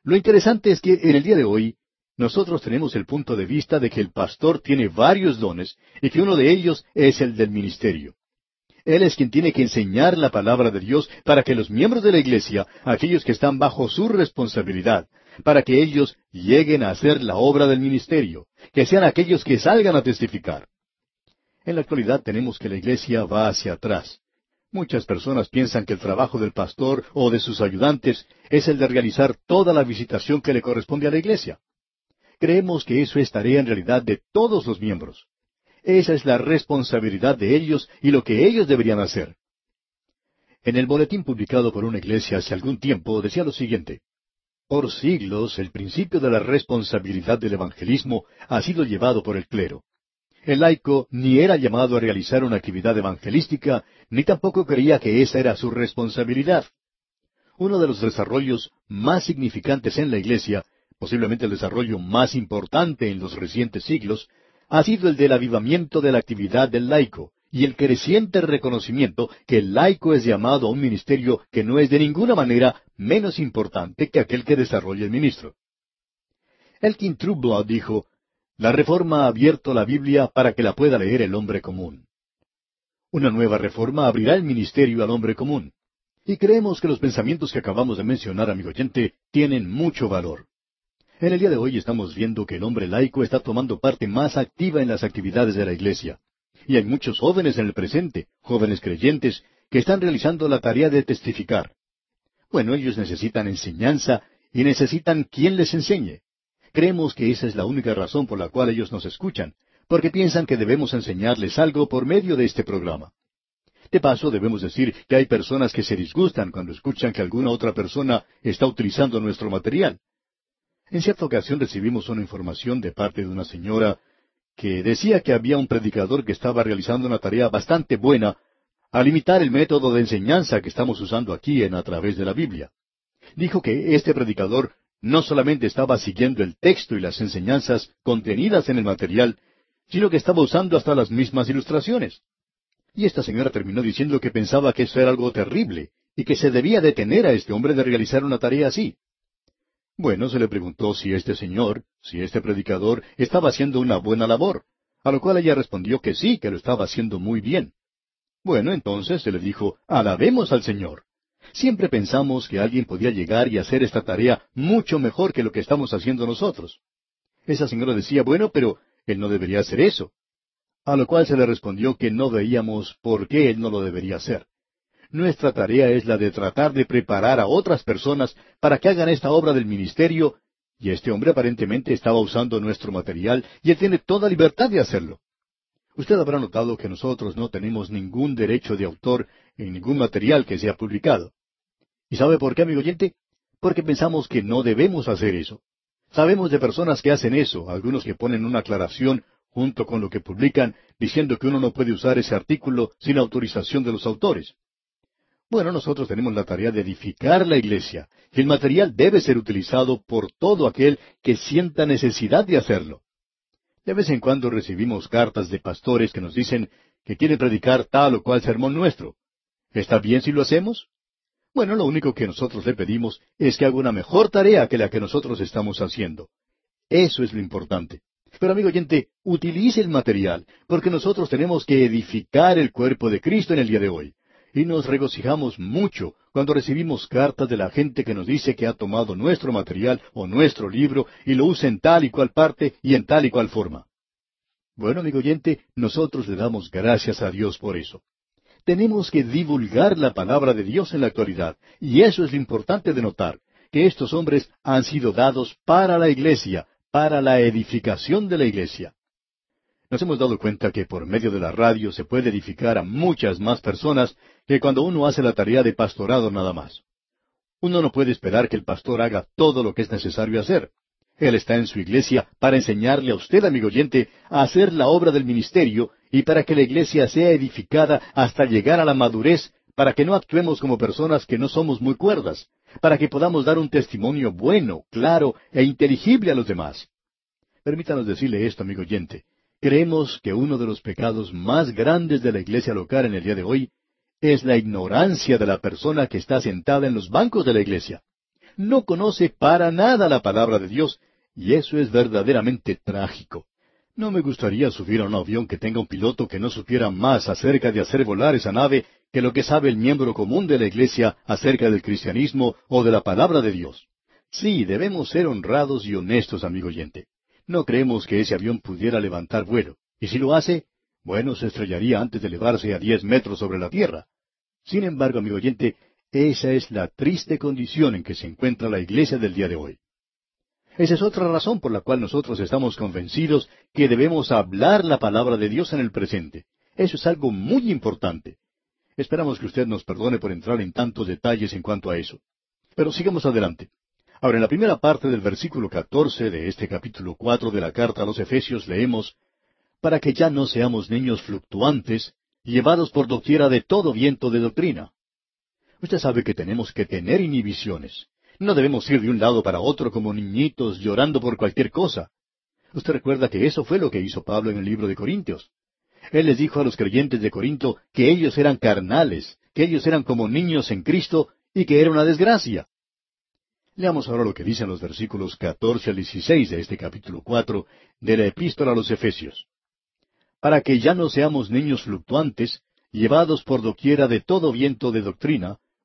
Lo interesante es que en el día de hoy nosotros tenemos el punto de vista de que el pastor tiene varios dones y que uno de ellos es el del ministerio. Él es quien tiene que enseñar la palabra de Dios para que los miembros de la iglesia, aquellos que están bajo su responsabilidad, para que ellos lleguen a hacer la obra del ministerio, que sean aquellos que salgan a testificar. En la actualidad tenemos que la iglesia va hacia atrás. Muchas personas piensan que el trabajo del pastor o de sus ayudantes es el de realizar toda la visitación que le corresponde a la iglesia. Creemos que eso es tarea en realidad de todos los miembros. Esa es la responsabilidad de ellos y lo que ellos deberían hacer. En el boletín publicado por una iglesia hace algún tiempo decía lo siguiente. Por siglos el principio de la responsabilidad del evangelismo ha sido llevado por el clero. El laico ni era llamado a realizar una actividad evangelística, ni tampoco creía que esa era su responsabilidad. Uno de los desarrollos más significantes en la Iglesia posiblemente el desarrollo más importante en los recientes siglos, ha sido el del avivamiento de la actividad del laico y el creciente reconocimiento que el laico es llamado a un ministerio que no es de ninguna manera menos importante que aquel que desarrolla el ministro. Elkin Trueblood dijo, La reforma ha abierto la Biblia para que la pueda leer el hombre común. Una nueva reforma abrirá el ministerio al hombre común. Y creemos que los pensamientos que acabamos de mencionar, amigo oyente, tienen mucho valor. En el día de hoy estamos viendo que el hombre laico está tomando parte más activa en las actividades de la Iglesia. Y hay muchos jóvenes en el presente, jóvenes creyentes, que están realizando la tarea de testificar. Bueno, ellos necesitan enseñanza y necesitan quien les enseñe. Creemos que esa es la única razón por la cual ellos nos escuchan, porque piensan que debemos enseñarles algo por medio de este programa. De paso, debemos decir que hay personas que se disgustan cuando escuchan que alguna otra persona está utilizando nuestro material. En cierta ocasión recibimos una información de parte de una señora que decía que había un predicador que estaba realizando una tarea bastante buena al imitar el método de enseñanza que estamos usando aquí en a través de la Biblia. Dijo que este predicador no solamente estaba siguiendo el texto y las enseñanzas contenidas en el material, sino que estaba usando hasta las mismas ilustraciones. Y esta señora terminó diciendo que pensaba que eso era algo terrible y que se debía detener a este hombre de realizar una tarea así. Bueno, se le preguntó si este señor, si este predicador, estaba haciendo una buena labor, a lo cual ella respondió que sí, que lo estaba haciendo muy bien. Bueno, entonces se le dijo, alabemos al Señor. Siempre pensamos que alguien podía llegar y hacer esta tarea mucho mejor que lo que estamos haciendo nosotros. Esa señora decía, bueno, pero él no debería hacer eso. A lo cual se le respondió que no veíamos por qué él no lo debería hacer. Nuestra tarea es la de tratar de preparar a otras personas para que hagan esta obra del ministerio, y este hombre aparentemente estaba usando nuestro material y él tiene toda libertad de hacerlo. Usted habrá notado que nosotros no tenemos ningún derecho de autor en ningún material que sea publicado. ¿Y sabe por qué, amigo oyente? Porque pensamos que no debemos hacer eso. Sabemos de personas que hacen eso, algunos que ponen una aclaración junto con lo que publican, diciendo que uno no puede usar ese artículo sin autorización de los autores. Bueno, nosotros tenemos la tarea de edificar la iglesia, y el material debe ser utilizado por todo aquel que sienta necesidad de hacerlo. De vez en cuando recibimos cartas de pastores que nos dicen que quieren predicar tal o cual sermón nuestro. ¿Está bien si lo hacemos? Bueno, lo único que nosotros le pedimos es que haga una mejor tarea que la que nosotros estamos haciendo. Eso es lo importante. Pero amigo oyente, utilice el material, porque nosotros tenemos que edificar el cuerpo de Cristo en el día de hoy. Y nos regocijamos mucho cuando recibimos cartas de la gente que nos dice que ha tomado nuestro material o nuestro libro y lo usa en tal y cual parte y en tal y cual forma. Bueno, amigo oyente, nosotros le damos gracias a Dios por eso. Tenemos que divulgar la palabra de Dios en la actualidad, y eso es lo importante de notar, que estos hombres han sido dados para la iglesia, para la edificación de la iglesia. Nos hemos dado cuenta que por medio de la radio se puede edificar a muchas más personas que cuando uno hace la tarea de pastorado nada más. Uno no puede esperar que el pastor haga todo lo que es necesario hacer. Él está en su iglesia para enseñarle a usted, amigo oyente, a hacer la obra del ministerio y para que la iglesia sea edificada hasta llegar a la madurez, para que no actuemos como personas que no somos muy cuerdas, para que podamos dar un testimonio bueno, claro e inteligible a los demás. Permítanos decirle esto, amigo oyente. Creemos que uno de los pecados más grandes de la iglesia local en el día de hoy es la ignorancia de la persona que está sentada en los bancos de la iglesia. No conoce para nada la palabra de Dios y eso es verdaderamente trágico. No me gustaría subir a un avión que tenga un piloto que no supiera más acerca de hacer volar esa nave que lo que sabe el miembro común de la Iglesia acerca del cristianismo o de la palabra de Dios. Sí, debemos ser honrados y honestos, amigo oyente. No creemos que ese avión pudiera levantar vuelo. Y si lo hace, bueno, se estrellaría antes de elevarse a diez metros sobre la tierra. Sin embargo, amigo oyente, esa es la triste condición en que se encuentra la iglesia del día de hoy. Esa es otra razón por la cual nosotros estamos convencidos que debemos hablar la palabra de Dios en el presente. Eso es algo muy importante. Esperamos que usted nos perdone por entrar en tantos detalles en cuanto a eso. Pero sigamos adelante. Ahora, en la primera parte del versículo 14 de este capítulo cuatro de la carta a los Efesios leemos, para que ya no seamos niños fluctuantes, llevados por doquiera de todo viento de doctrina. Usted sabe que tenemos que tener inhibiciones. No debemos ir de un lado para otro como niñitos llorando por cualquier cosa. Usted recuerda que eso fue lo que hizo Pablo en el libro de Corintios. Él les dijo a los creyentes de Corinto que ellos eran carnales, que ellos eran como niños en Cristo y que era una desgracia. Leamos ahora lo que dicen los versículos 14 al 16 de este capítulo 4 de la epístola a los Efesios. Para que ya no seamos niños fluctuantes, llevados por doquiera de todo viento de doctrina,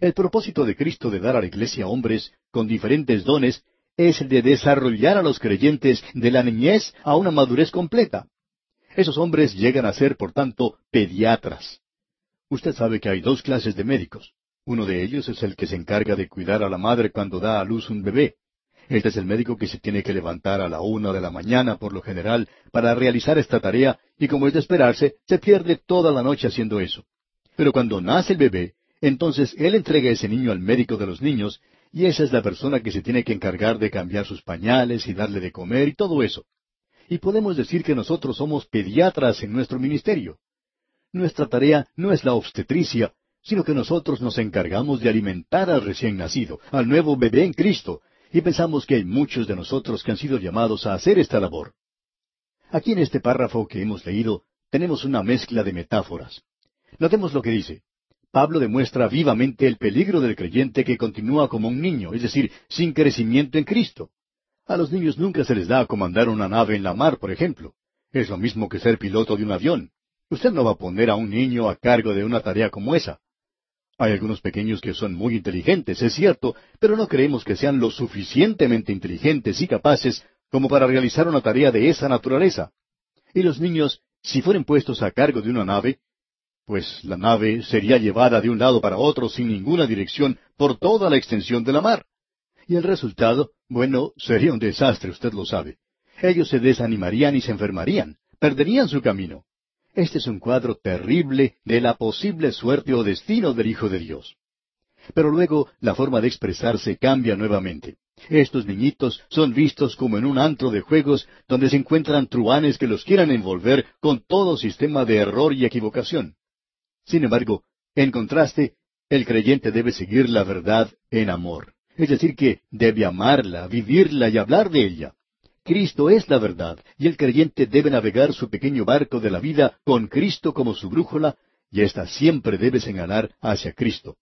El propósito de Cristo de dar a la iglesia hombres con diferentes dones es el de desarrollar a los creyentes de la niñez a una madurez completa. Esos hombres llegan a ser, por tanto, pediatras. Usted sabe que hay dos clases de médicos. Uno de ellos es el que se encarga de cuidar a la madre cuando da a luz un bebé. Este es el médico que se tiene que levantar a la una de la mañana por lo general para realizar esta tarea y como es de esperarse, se pierde toda la noche haciendo eso. Pero cuando nace el bebé, entonces él entrega ese niño al médico de los niños y esa es la persona que se tiene que encargar de cambiar sus pañales y darle de comer y todo eso. Y podemos decir que nosotros somos pediatras en nuestro ministerio. Nuestra tarea no es la obstetricia, sino que nosotros nos encargamos de alimentar al recién nacido, al nuevo bebé en Cristo, y pensamos que hay muchos de nosotros que han sido llamados a hacer esta labor. Aquí en este párrafo que hemos leído tenemos una mezcla de metáforas. Notemos lo que dice. Pablo demuestra vivamente el peligro del creyente que continúa como un niño, es decir, sin crecimiento en Cristo. A los niños nunca se les da a comandar una nave en la mar, por ejemplo. Es lo mismo que ser piloto de un avión. Usted no va a poner a un niño a cargo de una tarea como esa. Hay algunos pequeños que son muy inteligentes, es cierto, pero no creemos que sean lo suficientemente inteligentes y capaces como para realizar una tarea de esa naturaleza. Y los niños, si fueren puestos a cargo de una nave, pues la nave sería llevada de un lado para otro sin ninguna dirección por toda la extensión de la mar. Y el resultado, bueno, sería un desastre, usted lo sabe. Ellos se desanimarían y se enfermarían, perderían su camino. Este es un cuadro terrible de la posible suerte o destino del Hijo de Dios. Pero luego la forma de expresarse cambia nuevamente. Estos niñitos son vistos como en un antro de juegos donde se encuentran truanes que los quieran envolver con todo sistema de error y equivocación. Sin embargo, en contraste, el creyente debe seguir la verdad en amor. Es decir, que debe amarla, vivirla y hablar de ella. Cristo es la verdad, y el creyente debe navegar su pequeño barco de la vida con Cristo como su brújula, y ésta siempre debe señalar hacia Cristo.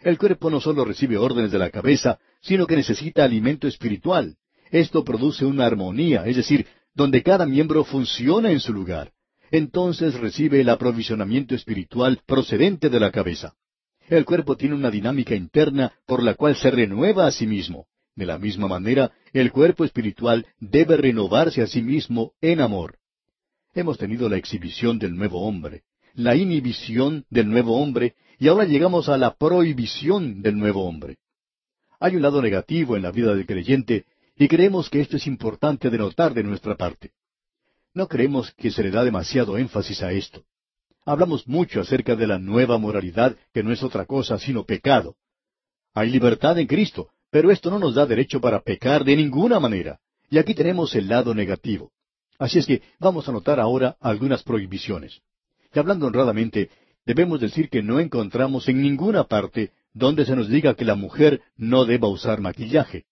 El cuerpo no solo recibe órdenes de la cabeza, sino que necesita alimento espiritual. Esto produce una armonía, es decir, donde cada miembro funciona en su lugar entonces recibe el aprovisionamiento espiritual procedente de la cabeza. El cuerpo tiene una dinámica interna por la cual se renueva a sí mismo. De la misma manera, el cuerpo espiritual debe renovarse a sí mismo en amor. Hemos tenido la exhibición del nuevo hombre, la inhibición del nuevo hombre, y ahora llegamos a la prohibición del nuevo hombre. Hay un lado negativo en la vida del creyente, y creemos que esto es importante de notar de nuestra parte. No creemos que se le da demasiado énfasis a esto. Hablamos mucho acerca de la nueva moralidad, que no es otra cosa sino pecado. Hay libertad en Cristo, pero esto no nos da derecho para pecar de ninguna manera. Y aquí tenemos el lado negativo. Así es que vamos a notar ahora algunas prohibiciones. Y hablando honradamente, debemos decir que no encontramos en ninguna parte donde se nos diga que la mujer no deba usar maquillaje.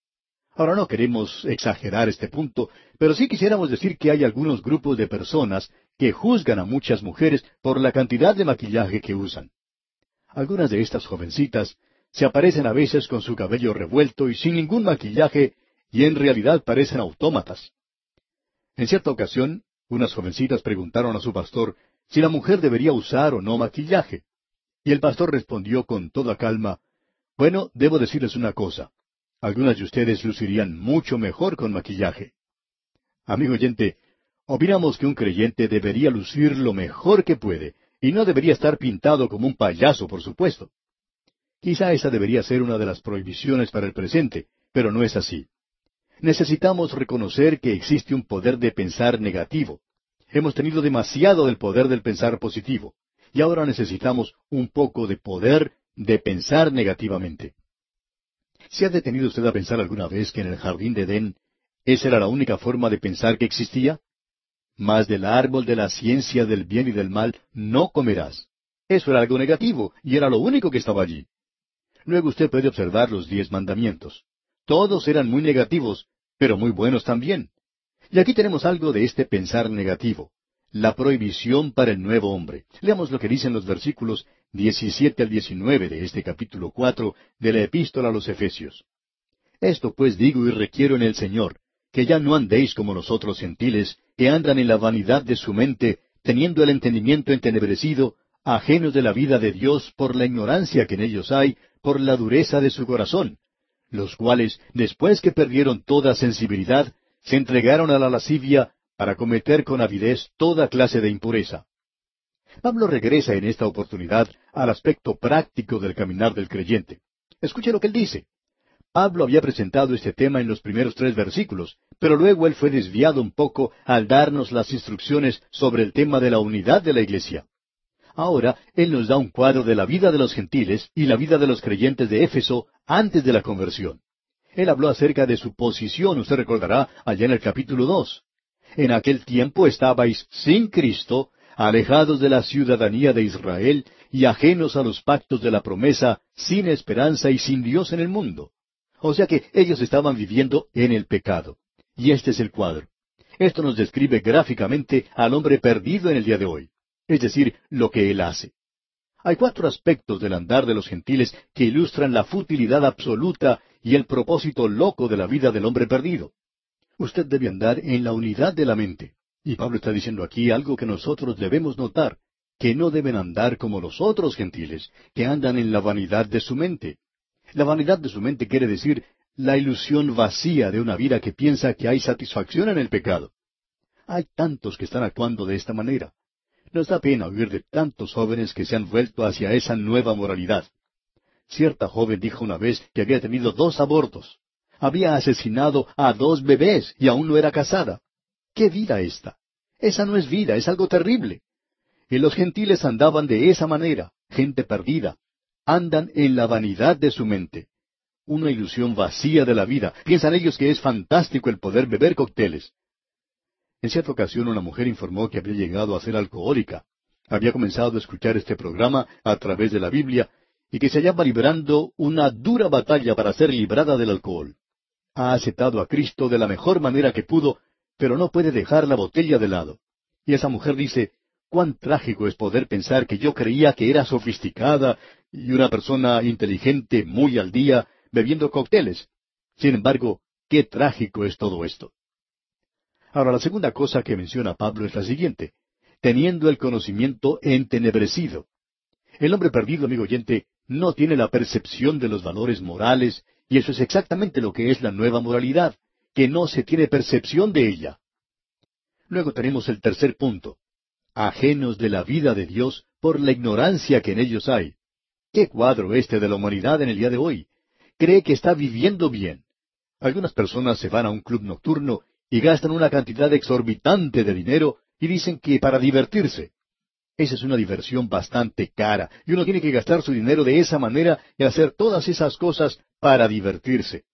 Ahora no queremos exagerar este punto, pero sí quisiéramos decir que hay algunos grupos de personas que juzgan a muchas mujeres por la cantidad de maquillaje que usan. Algunas de estas jovencitas se aparecen a veces con su cabello revuelto y sin ningún maquillaje y en realidad parecen autómatas. En cierta ocasión, unas jovencitas preguntaron a su pastor si la mujer debería usar o no maquillaje. Y el pastor respondió con toda calma, Bueno, debo decirles una cosa. Algunas de ustedes lucirían mucho mejor con maquillaje. Amigo oyente, opinamos que un creyente debería lucir lo mejor que puede, y no debería estar pintado como un payaso, por supuesto. Quizá esa debería ser una de las prohibiciones para el presente, pero no es así. Necesitamos reconocer que existe un poder de pensar negativo. Hemos tenido demasiado del poder del pensar positivo, y ahora necesitamos un poco de poder de pensar negativamente. ¿Se ha detenido usted a pensar alguna vez que en el jardín de Edén esa era la única forma de pensar que existía? Mas del árbol de la ciencia del bien y del mal no comerás. Eso era algo negativo, y era lo único que estaba allí. Luego usted puede observar los diez mandamientos. Todos eran muy negativos, pero muy buenos también. Y aquí tenemos algo de este pensar negativo, la prohibición para el nuevo hombre. Leamos lo que dicen los versículos 17 al 19 de este capítulo 4 de la epístola a los Efesios. Esto pues digo y requiero en el Señor, que ya no andéis como nosotros gentiles, que andan en la vanidad de su mente, teniendo el entendimiento entenebrecido, ajenos de la vida de Dios por la ignorancia que en ellos hay, por la dureza de su corazón, los cuales, después que perdieron toda sensibilidad, se entregaron a la lascivia para cometer con avidez toda clase de impureza. Pablo regresa en esta oportunidad al aspecto práctico del caminar del creyente. Escuche lo que él dice. Pablo había presentado este tema en los primeros tres versículos, pero luego él fue desviado un poco al darnos las instrucciones sobre el tema de la unidad de la iglesia. Ahora él nos da un cuadro de la vida de los gentiles y la vida de los creyentes de Éfeso antes de la conversión. Él habló acerca de su posición, usted recordará, allá en el capítulo dos. En aquel tiempo estabais sin Cristo, alejados de la ciudadanía de Israel y ajenos a los pactos de la promesa, sin esperanza y sin Dios en el mundo. O sea que ellos estaban viviendo en el pecado. Y este es el cuadro. Esto nos describe gráficamente al hombre perdido en el día de hoy, es decir, lo que él hace. Hay cuatro aspectos del andar de los gentiles que ilustran la futilidad absoluta y el propósito loco de la vida del hombre perdido. Usted debe andar en la unidad de la mente. Y Pablo está diciendo aquí algo que nosotros debemos notar, que no deben andar como los otros gentiles, que andan en la vanidad de su mente. La vanidad de su mente quiere decir la ilusión vacía de una vida que piensa que hay satisfacción en el pecado. Hay tantos que están actuando de esta manera. Nos da pena oír de tantos jóvenes que se han vuelto hacia esa nueva moralidad. Cierta joven dijo una vez que había tenido dos abortos. Había asesinado a dos bebés y aún no era casada. ¿Qué vida esta? Esa no es vida, es algo terrible. Y los gentiles andaban de esa manera, gente perdida, andan en la vanidad de su mente. Una ilusión vacía de la vida. Piensan ellos que es fantástico el poder beber cócteles. En cierta ocasión una mujer informó que había llegado a ser alcohólica. Había comenzado a escuchar este programa a través de la Biblia y que se hallaba librando una dura batalla para ser librada del alcohol. Ha aceptado a Cristo de la mejor manera que pudo, pero no puede dejar la botella de lado. Y esa mujer dice, cuán trágico es poder pensar que yo creía que era sofisticada, y una persona inteligente muy al día bebiendo cócteles. Sin embargo, qué trágico es todo esto. Ahora, la segunda cosa que menciona Pablo es la siguiente, teniendo el conocimiento entenebrecido. El hombre perdido, amigo oyente, no tiene la percepción de los valores morales, y eso es exactamente lo que es la nueva moralidad, que no se tiene percepción de ella. Luego tenemos el tercer punto, ajenos de la vida de Dios por la ignorancia que en ellos hay. ¿Qué cuadro este de la humanidad en el día de hoy? Cree que está viviendo bien. Algunas personas se van a un club nocturno y gastan una cantidad exorbitante de dinero y dicen que para divertirse. Esa es una diversión bastante cara y uno tiene que gastar su dinero de esa manera y hacer todas esas cosas para divertirse.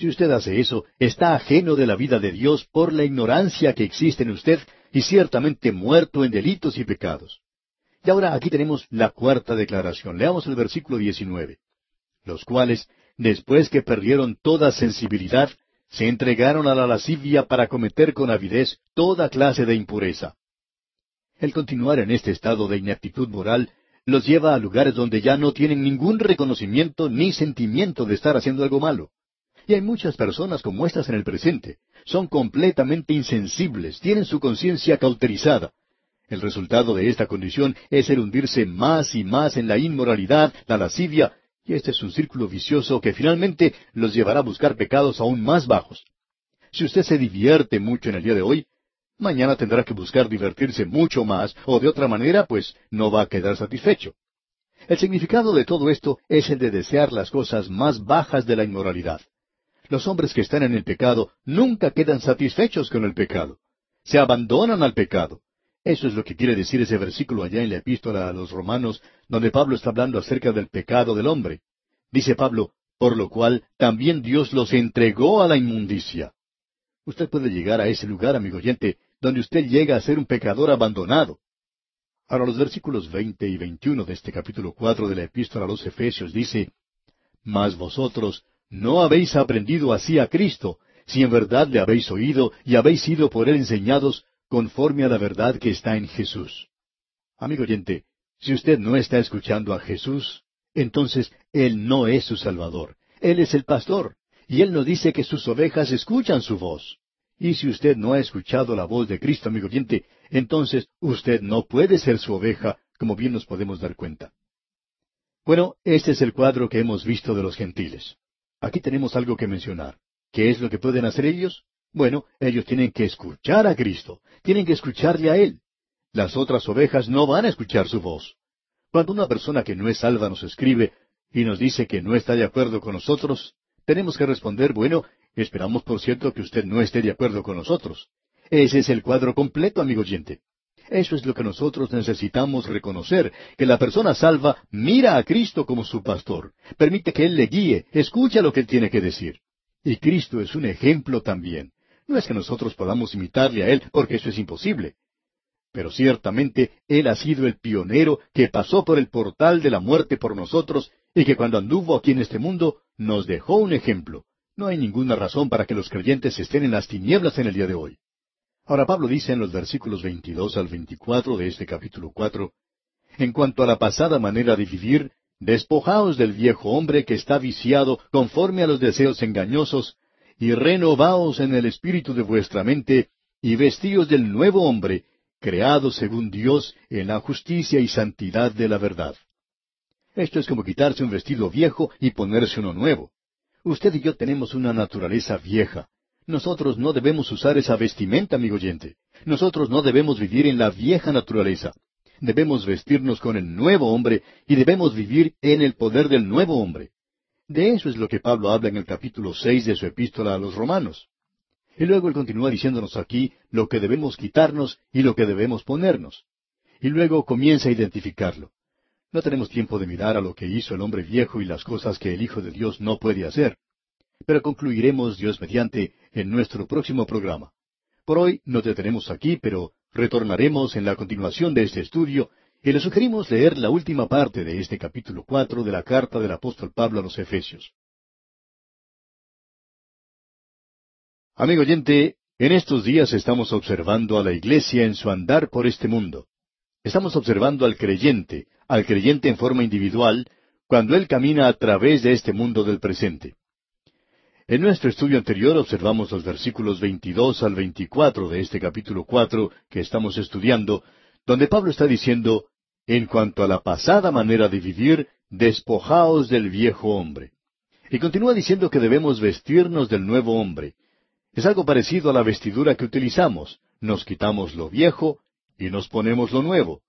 Si usted hace eso, está ajeno de la vida de Dios por la ignorancia que existe en usted y ciertamente muerto en delitos y pecados. Y ahora aquí tenemos la cuarta declaración. Leamos el versículo 19. Los cuales, después que perdieron toda sensibilidad, se entregaron a la lascivia para cometer con avidez toda clase de impureza. El continuar en este estado de ineptitud moral los lleva a lugares donde ya no tienen ningún reconocimiento ni sentimiento de estar haciendo algo malo. Y hay muchas personas como estas en el presente. Son completamente insensibles, tienen su conciencia cauterizada, el resultado de esta condición es el hundirse más y más en la inmoralidad, la lascivia, y este es un círculo vicioso que finalmente los llevará a buscar pecados aún más bajos. Si usted se divierte mucho en el día de hoy, mañana tendrá que buscar divertirse mucho más, o de otra manera, pues no va a quedar satisfecho. El significado de todo esto es el de desear las cosas más bajas de la inmoralidad. Los hombres que están en el pecado nunca quedan satisfechos con el pecado. Se abandonan al pecado. Eso es lo que quiere decir ese versículo allá en la epístola a los romanos, donde Pablo está hablando acerca del pecado del hombre. Dice Pablo, por lo cual también Dios los entregó a la inmundicia. Usted puede llegar a ese lugar, amigo oyente, donde usted llega a ser un pecador abandonado. Ahora los versículos veinte y veintiuno de este capítulo cuatro de la epístola a los Efesios dice, Mas vosotros no habéis aprendido así a Cristo, si en verdad le habéis oído y habéis sido por él enseñados, conforme a la verdad que está en Jesús. Amigo oyente, si usted no está escuchando a Jesús, entonces Él no es su Salvador. Él es el pastor, y Él nos dice que sus ovejas escuchan su voz. Y si usted no ha escuchado la voz de Cristo, amigo oyente, entonces usted no puede ser su oveja, como bien nos podemos dar cuenta. Bueno, este es el cuadro que hemos visto de los gentiles. Aquí tenemos algo que mencionar. ¿Qué es lo que pueden hacer ellos? Bueno, ellos tienen que escuchar a Cristo, tienen que escucharle a Él. las otras ovejas no van a escuchar su voz. Cuando una persona que no es salva nos escribe y nos dice que no está de acuerdo con nosotros, tenemos que responder, bueno, esperamos por cierto que usted no esté de acuerdo con nosotros. Ese es el cuadro completo, amigo oyente. Eso es lo que nosotros necesitamos reconocer, que la persona salva mira a Cristo como su pastor, permite que Él le guíe, escucha lo que Él tiene que decir. Y Cristo es un ejemplo también. No es que nosotros podamos imitarle a Él, porque eso es imposible. Pero ciertamente Él ha sido el pionero que pasó por el portal de la muerte por nosotros y que cuando anduvo aquí en este mundo nos dejó un ejemplo. No hay ninguna razón para que los creyentes estén en las tinieblas en el día de hoy. Ahora Pablo dice en los versículos 22 al 24 de este capítulo 4, En cuanto a la pasada manera de vivir, despojaos del viejo hombre que está viciado conforme a los deseos engañosos, y renovaos en el espíritu de vuestra mente, y vestíos del nuevo hombre, creado según Dios en la justicia y santidad de la verdad. Esto es como quitarse un vestido viejo y ponerse uno nuevo. Usted y yo tenemos una naturaleza vieja, nosotros no debemos usar esa vestimenta, amigo oyente. Nosotros no debemos vivir en la vieja naturaleza. Debemos vestirnos con el nuevo hombre y debemos vivir en el poder del nuevo hombre. De eso es lo que Pablo habla en el capítulo seis de su epístola a los romanos. Y luego él continúa diciéndonos aquí lo que debemos quitarnos y lo que debemos ponernos. Y luego comienza a identificarlo. No tenemos tiempo de mirar a lo que hizo el hombre viejo y las cosas que el Hijo de Dios no puede hacer. Pero concluiremos, Dios mediante, en nuestro próximo programa. Por hoy nos detenemos aquí, pero retornaremos en la continuación de este estudio y le sugerimos leer la última parte de este capítulo cuatro de la carta del apóstol Pablo a los Efesios. Amigo oyente, en estos días estamos observando a la iglesia en su andar por este mundo. Estamos observando al creyente, al creyente en forma individual, cuando él camina a través de este mundo del presente. En nuestro estudio anterior observamos los versículos 22 al 24 de este capítulo 4 que estamos estudiando, donde Pablo está diciendo, en cuanto a la pasada manera de vivir, despojaos del viejo hombre. Y continúa diciendo que debemos vestirnos del nuevo hombre. Es algo parecido a la vestidura que utilizamos. Nos quitamos lo viejo y nos ponemos lo nuevo.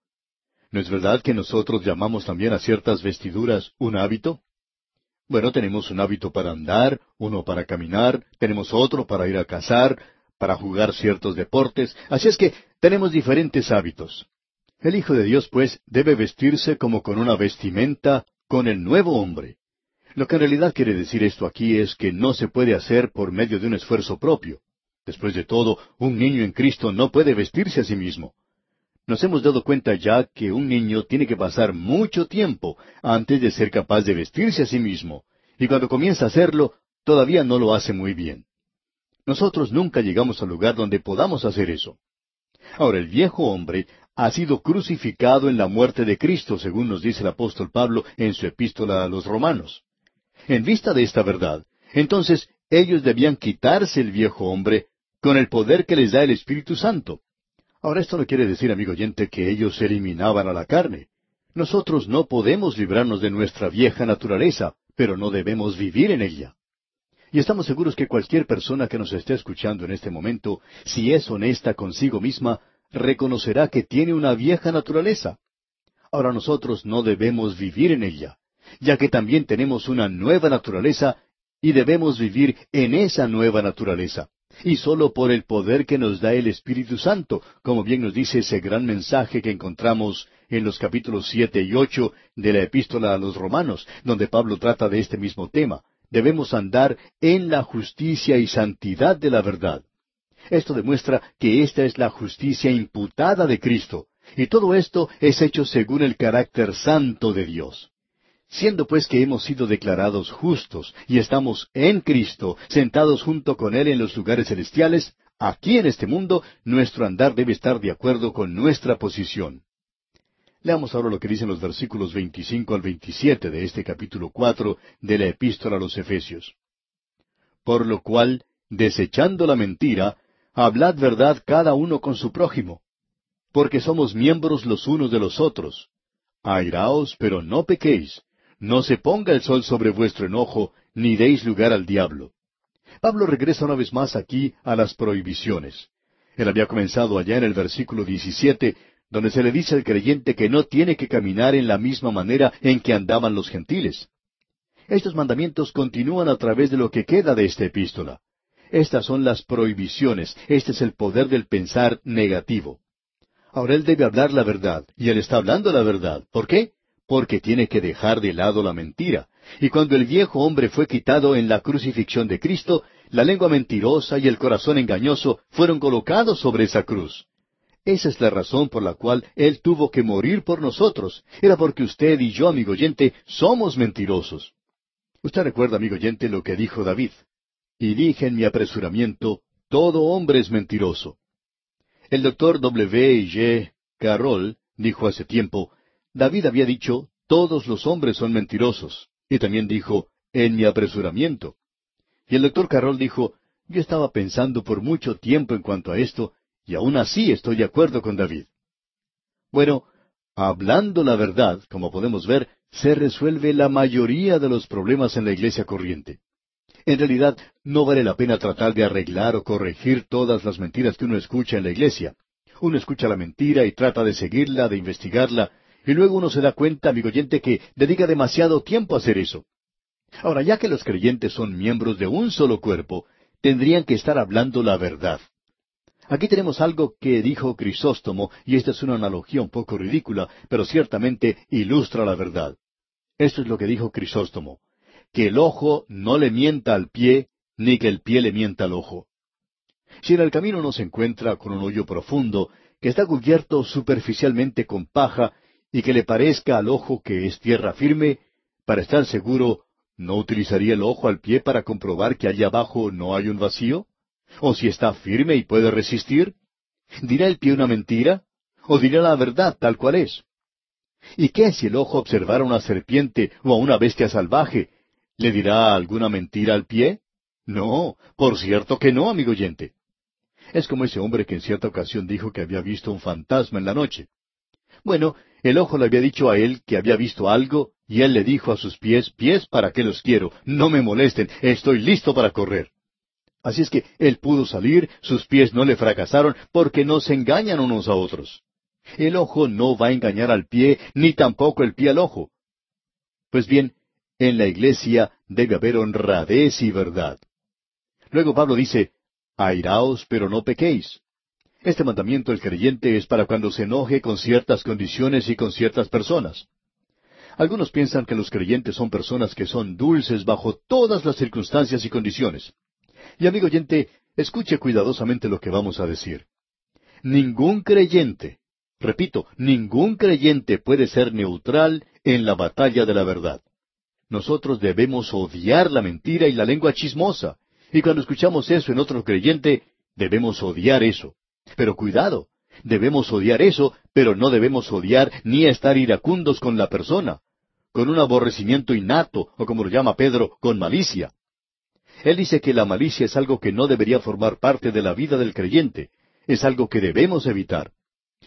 ¿No es verdad que nosotros llamamos también a ciertas vestiduras un hábito? Bueno, tenemos un hábito para andar, uno para caminar, tenemos otro para ir a cazar, para jugar ciertos deportes, así es que tenemos diferentes hábitos. El Hijo de Dios, pues, debe vestirse como con una vestimenta con el nuevo hombre. Lo que en realidad quiere decir esto aquí es que no se puede hacer por medio de un esfuerzo propio. Después de todo, un niño en Cristo no puede vestirse a sí mismo. Nos hemos dado cuenta ya que un niño tiene que pasar mucho tiempo antes de ser capaz de vestirse a sí mismo, y cuando comienza a hacerlo, todavía no lo hace muy bien. Nosotros nunca llegamos al lugar donde podamos hacer eso. Ahora, el viejo hombre ha sido crucificado en la muerte de Cristo, según nos dice el apóstol Pablo en su epístola a los romanos. En vista de esta verdad, entonces ellos debían quitarse el viejo hombre con el poder que les da el Espíritu Santo. Ahora esto no quiere decir, amigo oyente, que ellos eliminaban a la carne. Nosotros no podemos librarnos de nuestra vieja naturaleza, pero no debemos vivir en ella. Y estamos seguros que cualquier persona que nos esté escuchando en este momento, si es honesta consigo misma, reconocerá que tiene una vieja naturaleza. Ahora nosotros no debemos vivir en ella, ya que también tenemos una nueva naturaleza y debemos vivir en esa nueva naturaleza y sólo por el poder que nos da el Espíritu Santo, como bien nos dice ese gran mensaje que encontramos en los capítulos siete y ocho de la Epístola a los Romanos, donde Pablo trata de este mismo tema. Debemos andar en la justicia y santidad de la verdad. Esto demuestra que esta es la justicia imputada de Cristo, y todo esto es hecho según el carácter santo de Dios. Siendo pues que hemos sido declarados justos y estamos en Cristo, sentados junto con Él en los lugares celestiales, aquí en este mundo nuestro andar debe estar de acuerdo con nuestra posición. Leamos ahora lo que dicen los versículos 25 al 27 de este capítulo 4 de la epístola a los Efesios. Por lo cual, desechando la mentira, hablad verdad cada uno con su prójimo, porque somos miembros los unos de los otros. Airaos, pero no pequéis no se ponga el sol sobre vuestro enojo, ni deis lugar al diablo. Pablo regresa una vez más aquí a las prohibiciones. Él había comenzado allá en el versículo 17, donde se le dice al creyente que no tiene que caminar en la misma manera en que andaban los gentiles. Estos mandamientos continúan a través de lo que queda de esta epístola. Estas son las prohibiciones, este es el poder del pensar negativo. Ahora él debe hablar la verdad, y él está hablando la verdad. ¿Por qué? Porque tiene que dejar de lado la mentira. Y cuando el viejo hombre fue quitado en la crucifixión de Cristo, la lengua mentirosa y el corazón engañoso fueron colocados sobre esa cruz. Esa es la razón por la cual Él tuvo que morir por nosotros. Era porque usted y yo, amigo oyente, somos mentirosos. Usted recuerda, amigo oyente, lo que dijo David. Y dije en mi apresuramiento, todo hombre es mentiroso. El doctor W. G. Carroll dijo hace tiempo, David había dicho, todos los hombres son mentirosos. Y también dijo, en mi apresuramiento. Y el doctor Carroll dijo, yo estaba pensando por mucho tiempo en cuanto a esto, y aún así estoy de acuerdo con David. Bueno, hablando la verdad, como podemos ver, se resuelve la mayoría de los problemas en la iglesia corriente. En realidad, no vale la pena tratar de arreglar o corregir todas las mentiras que uno escucha en la iglesia. Uno escucha la mentira y trata de seguirla, de investigarla, y luego uno se da cuenta, amigo oyente, que dedica demasiado tiempo a hacer eso. Ahora, ya que los creyentes son miembros de un solo cuerpo, tendrían que estar hablando la verdad. Aquí tenemos algo que dijo Crisóstomo, y esta es una analogía un poco ridícula, pero ciertamente ilustra la verdad. Esto es lo que dijo Crisóstomo, que el ojo no le mienta al pie, ni que el pie le mienta al ojo. Si en el camino uno se encuentra con un hoyo profundo, que está cubierto superficialmente con paja, y que le parezca al ojo que es tierra firme, para estar seguro, ¿no utilizaría el ojo al pie para comprobar que allá abajo no hay un vacío? ¿O si está firme y puede resistir? ¿Dirá el pie una mentira? ¿O dirá la verdad tal cual es? ¿Y qué si el ojo observara una serpiente o a una bestia salvaje? ¿Le dirá alguna mentira al pie? No, por cierto que no, amigo oyente. Es como ese hombre que en cierta ocasión dijo que había visto un fantasma en la noche. Bueno, el ojo le había dicho a él que había visto algo, y él le dijo a sus pies, pies, ¿para qué los quiero? No me molesten, estoy listo para correr. Así es que él pudo salir, sus pies no le fracasaron, porque no se engañan unos a otros. El ojo no va a engañar al pie, ni tampoco el pie al ojo. Pues bien, en la iglesia debe haber honradez y verdad. Luego Pablo dice, airaos, pero no pequéis. Este mandamiento del creyente es para cuando se enoje con ciertas condiciones y con ciertas personas. Algunos piensan que los creyentes son personas que son dulces bajo todas las circunstancias y condiciones. Y amigo oyente, escuche cuidadosamente lo que vamos a decir. Ningún creyente, repito, ningún creyente puede ser neutral en la batalla de la verdad. Nosotros debemos odiar la mentira y la lengua chismosa. Y cuando escuchamos eso en otro creyente, debemos odiar eso. Pero cuidado, debemos odiar eso, pero no debemos odiar ni estar iracundos con la persona, con un aborrecimiento innato, o como lo llama Pedro, con malicia. Él dice que la malicia es algo que no debería formar parte de la vida del creyente, es algo que debemos evitar.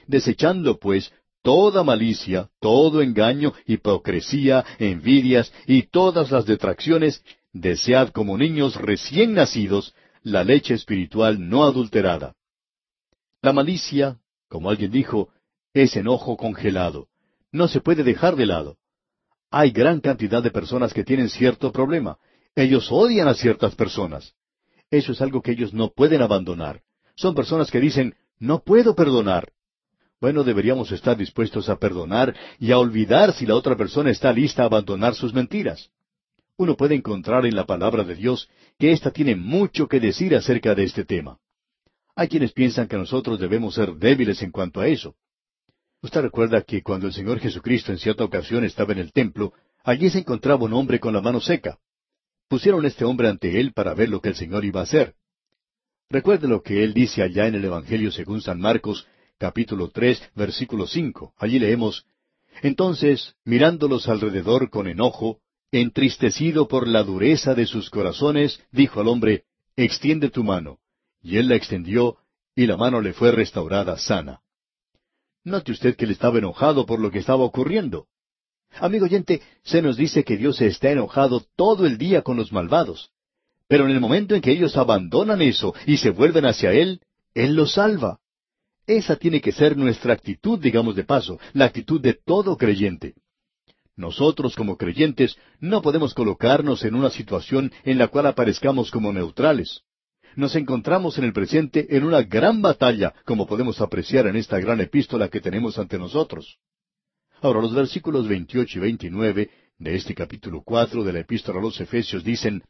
Desechando, pues, toda malicia, todo engaño, hipocresía, envidias y todas las detracciones, desead como niños recién nacidos la leche espiritual no adulterada. La malicia, como alguien dijo, es enojo congelado. No se puede dejar de lado. Hay gran cantidad de personas que tienen cierto problema, ellos odian a ciertas personas. Eso es algo que ellos no pueden abandonar. Son personas que dicen, no puedo perdonar. Bueno, deberíamos estar dispuestos a perdonar y a olvidar si la otra persona está lista a abandonar sus mentiras. Uno puede encontrar en la palabra de Dios que ésta tiene mucho que decir acerca de este tema. Hay quienes piensan que nosotros debemos ser débiles en cuanto a eso. Usted recuerda que cuando el Señor Jesucristo en cierta ocasión estaba en el templo, allí se encontraba un hombre con la mano seca pusieron este hombre ante él para ver lo que el Señor iba a hacer. Recuerde lo que él dice allá en el Evangelio según San Marcos, capítulo tres, versículo cinco. Allí leemos Entonces, mirándolos alrededor con enojo, entristecido por la dureza de sus corazones, dijo al hombre, Extiende tu mano. Y él la extendió, y la mano le fue restaurada sana. Note usted que él estaba enojado por lo que estaba ocurriendo. Amigo oyente, se nos dice que Dios está enojado todo el día con los malvados. Pero en el momento en que ellos abandonan eso y se vuelven hacia Él, Él los salva. Esa tiene que ser nuestra actitud, digamos de paso, la actitud de todo creyente. Nosotros como creyentes no podemos colocarnos en una situación en la cual aparezcamos como neutrales. Nos encontramos en el presente en una gran batalla, como podemos apreciar en esta gran epístola que tenemos ante nosotros. Ahora, los versículos 28 y 29 de este capítulo 4 de la epístola a los Efesios dicen,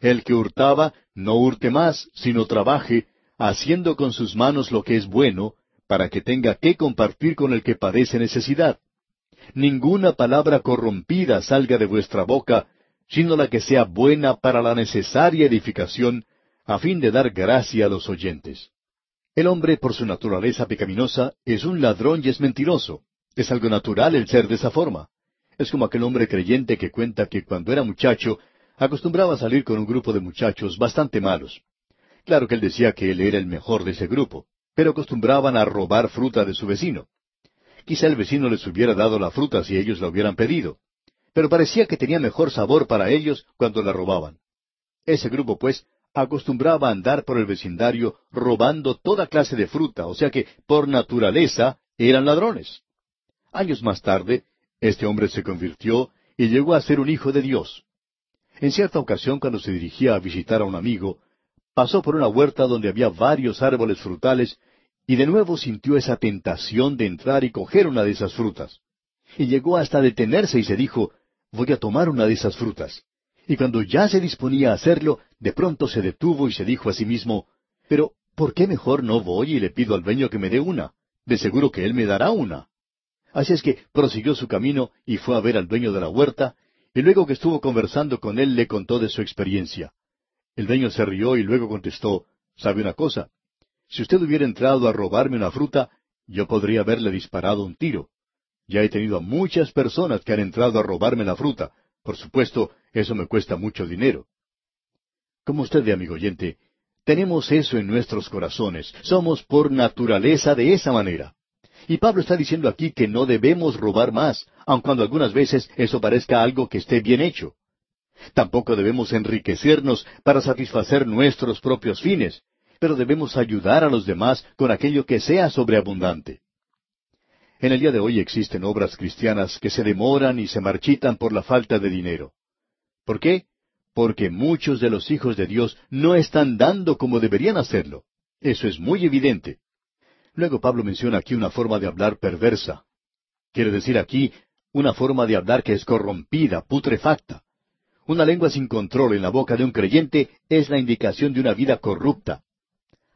El que hurtaba, no hurte más, sino trabaje, haciendo con sus manos lo que es bueno, para que tenga que compartir con el que padece necesidad ninguna palabra corrompida salga de vuestra boca, sino la que sea buena para la necesaria edificación, a fin de dar gracia a los oyentes. El hombre, por su naturaleza pecaminosa, es un ladrón y es mentiroso. Es algo natural el ser de esa forma. Es como aquel hombre creyente que cuenta que cuando era muchacho acostumbraba a salir con un grupo de muchachos bastante malos. Claro que él decía que él era el mejor de ese grupo, pero acostumbraban a robar fruta de su vecino. Quizá el vecino les hubiera dado la fruta si ellos la hubieran pedido. Pero parecía que tenía mejor sabor para ellos cuando la robaban. Ese grupo, pues, acostumbraba a andar por el vecindario robando toda clase de fruta, o sea que, por naturaleza, eran ladrones. Años más tarde, este hombre se convirtió y llegó a ser un hijo de Dios. En cierta ocasión, cuando se dirigía a visitar a un amigo, pasó por una huerta donde había varios árboles frutales y de nuevo sintió esa tentación de entrar y coger una de esas frutas. Y llegó hasta detenerse y se dijo, voy a tomar una de esas frutas. Y cuando ya se disponía a hacerlo, de pronto se detuvo y se dijo a sí mismo, pero ¿por qué mejor no voy y le pido al dueño que me dé una? De seguro que él me dará una. Así es que prosiguió su camino y fue a ver al dueño de la huerta, y luego que estuvo conversando con él le contó de su experiencia. El dueño se rió y luego contestó, ¿sabe una cosa? Si usted hubiera entrado a robarme una fruta, yo podría haberle disparado un tiro. Ya he tenido a muchas personas que han entrado a robarme la fruta. Por supuesto, eso me cuesta mucho dinero. Como usted ve, amigo oyente, tenemos eso en nuestros corazones. Somos por naturaleza de esa manera. Y Pablo está diciendo aquí que no debemos robar más, aun cuando algunas veces eso parezca algo que esté bien hecho. Tampoco debemos enriquecernos para satisfacer nuestros propios fines, pero debemos ayudar a los demás con aquello que sea sobreabundante. En el día de hoy existen obras cristianas que se demoran y se marchitan por la falta de dinero. ¿Por qué? Porque muchos de los hijos de Dios no están dando como deberían hacerlo. Eso es muy evidente. Luego Pablo menciona aquí una forma de hablar perversa. Quiere decir aquí una forma de hablar que es corrompida, putrefacta. Una lengua sin control en la boca de un creyente es la indicación de una vida corrupta.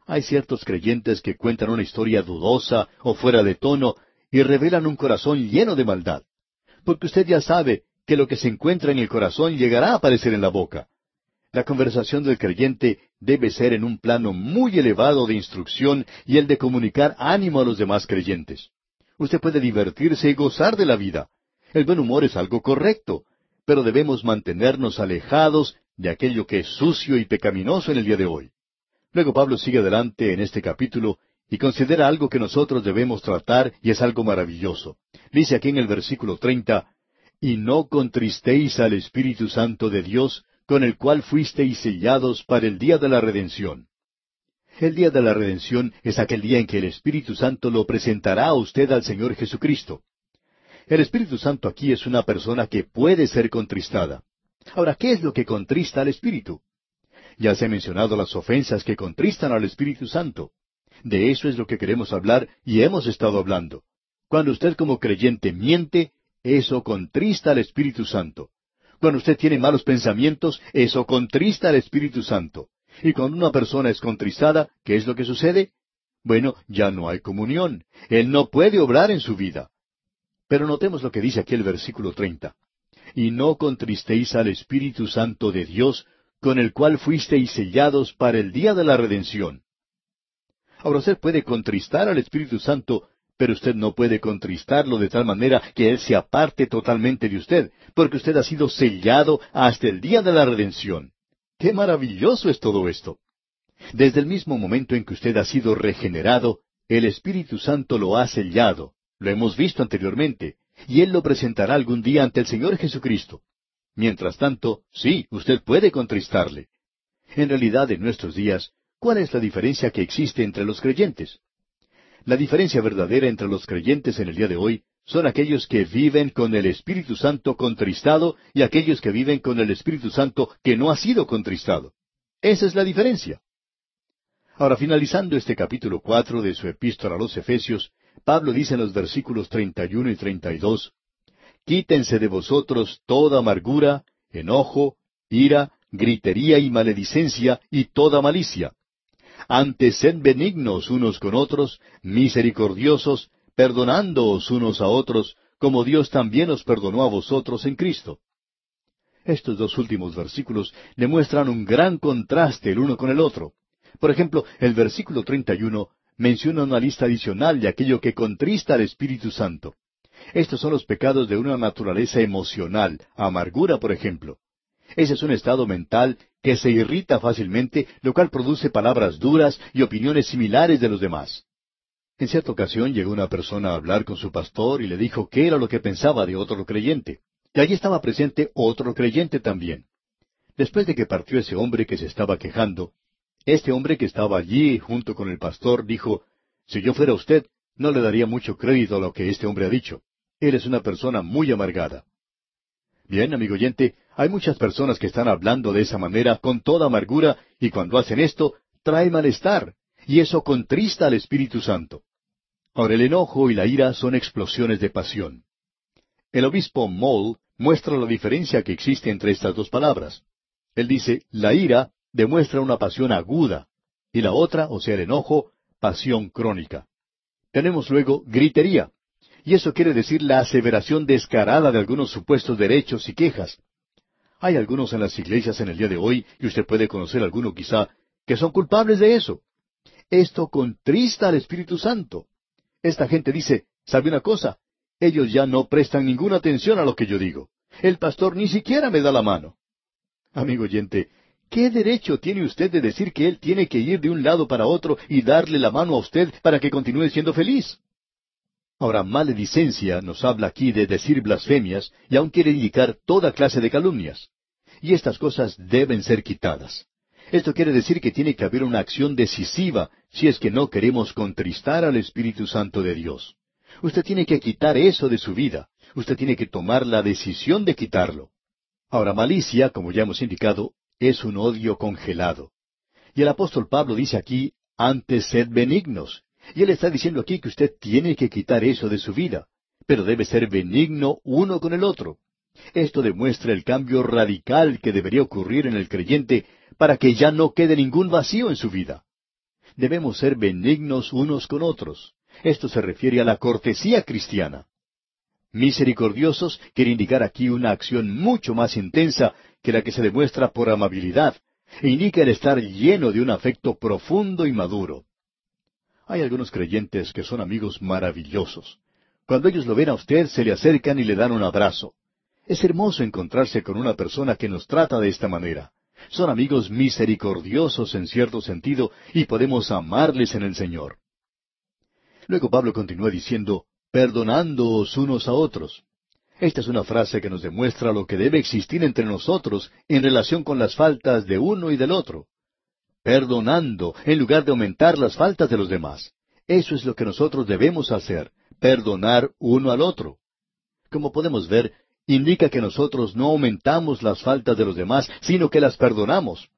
Hay ciertos creyentes que cuentan una historia dudosa o fuera de tono y revelan un corazón lleno de maldad. Porque usted ya sabe que lo que se encuentra en el corazón llegará a aparecer en la boca. La conversación del creyente debe ser en un plano muy elevado de instrucción y el de comunicar ánimo a los demás creyentes. Usted puede divertirse y gozar de la vida. El buen humor es algo correcto, pero debemos mantenernos alejados de aquello que es sucio y pecaminoso en el día de hoy. Luego Pablo sigue adelante en este capítulo y considera algo que nosotros debemos tratar y es algo maravilloso. Dice aquí en el versículo treinta, Y no contristéis al Espíritu Santo de Dios, con el cual fuisteis sellados para el día de la redención. El día de la redención es aquel día en que el Espíritu Santo lo presentará a usted al Señor Jesucristo. El Espíritu Santo aquí es una persona que puede ser contristada. Ahora, ¿qué es lo que contrista al Espíritu? Ya se han mencionado las ofensas que contristan al Espíritu Santo. De eso es lo que queremos hablar y hemos estado hablando. Cuando usted como creyente miente, eso contrista al Espíritu Santo. Cuando usted tiene malos pensamientos, eso contrista al Espíritu Santo. Y cuando una persona es contristada, ¿qué es lo que sucede? Bueno, ya no hay comunión. Él no puede obrar en su vida. Pero notemos lo que dice aquí el versículo treinta. Y no contristéis al Espíritu Santo de Dios, con el cual fuisteis sellados para el día de la redención. Ahora usted puede contristar al Espíritu Santo, pero usted no puede contristarlo de tal manera que Él se aparte totalmente de usted, porque usted ha sido sellado hasta el día de la redención. ¡Qué maravilloso es todo esto! Desde el mismo momento en que usted ha sido regenerado, el Espíritu Santo lo ha sellado. Lo hemos visto anteriormente, y Él lo presentará algún día ante el Señor Jesucristo. Mientras tanto, sí, usted puede contristarle. En realidad, en nuestros días, ¿cuál es la diferencia que existe entre los creyentes? La diferencia verdadera entre los creyentes en el día de hoy son aquellos que viven con el Espíritu Santo contristado y aquellos que viven con el Espíritu Santo que no ha sido contristado. Esa es la diferencia. Ahora, finalizando este capítulo cuatro de su epístola a los Efesios, Pablo dice en los versículos treinta y uno y treinta y dos Quítense de vosotros toda amargura, enojo, ira, gritería y maledicencia y toda malicia. Antes sed benignos unos con otros, misericordiosos, perdonándoos unos a otros, como Dios también os perdonó a vosotros en Cristo. Estos dos últimos versículos demuestran un gran contraste el uno con el otro. Por ejemplo, el versículo 31 menciona una lista adicional de aquello que contrista al Espíritu Santo. Estos son los pecados de una naturaleza emocional, amargura, por ejemplo. Ese es un estado mental que se irrita fácilmente, lo cual produce palabras duras y opiniones similares de los demás. En cierta ocasión llegó una persona a hablar con su pastor y le dijo qué era lo que pensaba de otro creyente. Y allí estaba presente otro creyente también. Después de que partió ese hombre que se estaba quejando, este hombre que estaba allí junto con el pastor dijo, Si yo fuera usted, no le daría mucho crédito a lo que este hombre ha dicho. Él es una persona muy amargada. Bien, amigo oyente, hay muchas personas que están hablando de esa manera con toda amargura y cuando hacen esto, trae malestar, y eso contrista al Espíritu Santo. Ahora el enojo y la ira son explosiones de pasión. El obispo Moll muestra la diferencia que existe entre estas dos palabras. Él dice, la ira demuestra una pasión aguda, y la otra, o sea, el enojo, pasión crónica. Tenemos luego gritería, y eso quiere decir la aseveración descarada de algunos supuestos derechos y quejas. Hay algunos en las iglesias en el día de hoy, y usted puede conocer alguno quizá, que son culpables de eso. Esto contrista al Espíritu Santo. Esta gente dice, ¿sabe una cosa? Ellos ya no prestan ninguna atención a lo que yo digo. El pastor ni siquiera me da la mano. Amigo oyente, ¿qué derecho tiene usted de decir que él tiene que ir de un lado para otro y darle la mano a usted para que continúe siendo feliz? Ahora, maledicencia nos habla aquí de decir blasfemias y aún quiere indicar toda clase de calumnias. Y estas cosas deben ser quitadas. Esto quiere decir que tiene que haber una acción decisiva si es que no queremos contristar al Espíritu Santo de Dios. Usted tiene que quitar eso de su vida. Usted tiene que tomar la decisión de quitarlo. Ahora, malicia, como ya hemos indicado, es un odio congelado. Y el apóstol Pablo dice aquí, antes sed benignos. Y él está diciendo aquí que usted tiene que quitar eso de su vida, pero debe ser benigno uno con el otro. Esto demuestra el cambio radical que debería ocurrir en el creyente para que ya no quede ningún vacío en su vida. Debemos ser benignos unos con otros. Esto se refiere a la cortesía cristiana. Misericordiosos quiere indicar aquí una acción mucho más intensa que la que se demuestra por amabilidad, e indica el estar lleno de un afecto profundo y maduro. Hay algunos creyentes que son amigos maravillosos. Cuando ellos lo ven a usted, se le acercan y le dan un abrazo. Es hermoso encontrarse con una persona que nos trata de esta manera. Son amigos misericordiosos en cierto sentido y podemos amarles en el Señor. Luego Pablo continúa diciendo, perdonándoos unos a otros. Esta es una frase que nos demuestra lo que debe existir entre nosotros en relación con las faltas de uno y del otro. Perdonando en lugar de aumentar las faltas de los demás. Eso es lo que nosotros debemos hacer, perdonar uno al otro. Como podemos ver, indica que nosotros no aumentamos las faltas de los demás, sino que las perdonamos.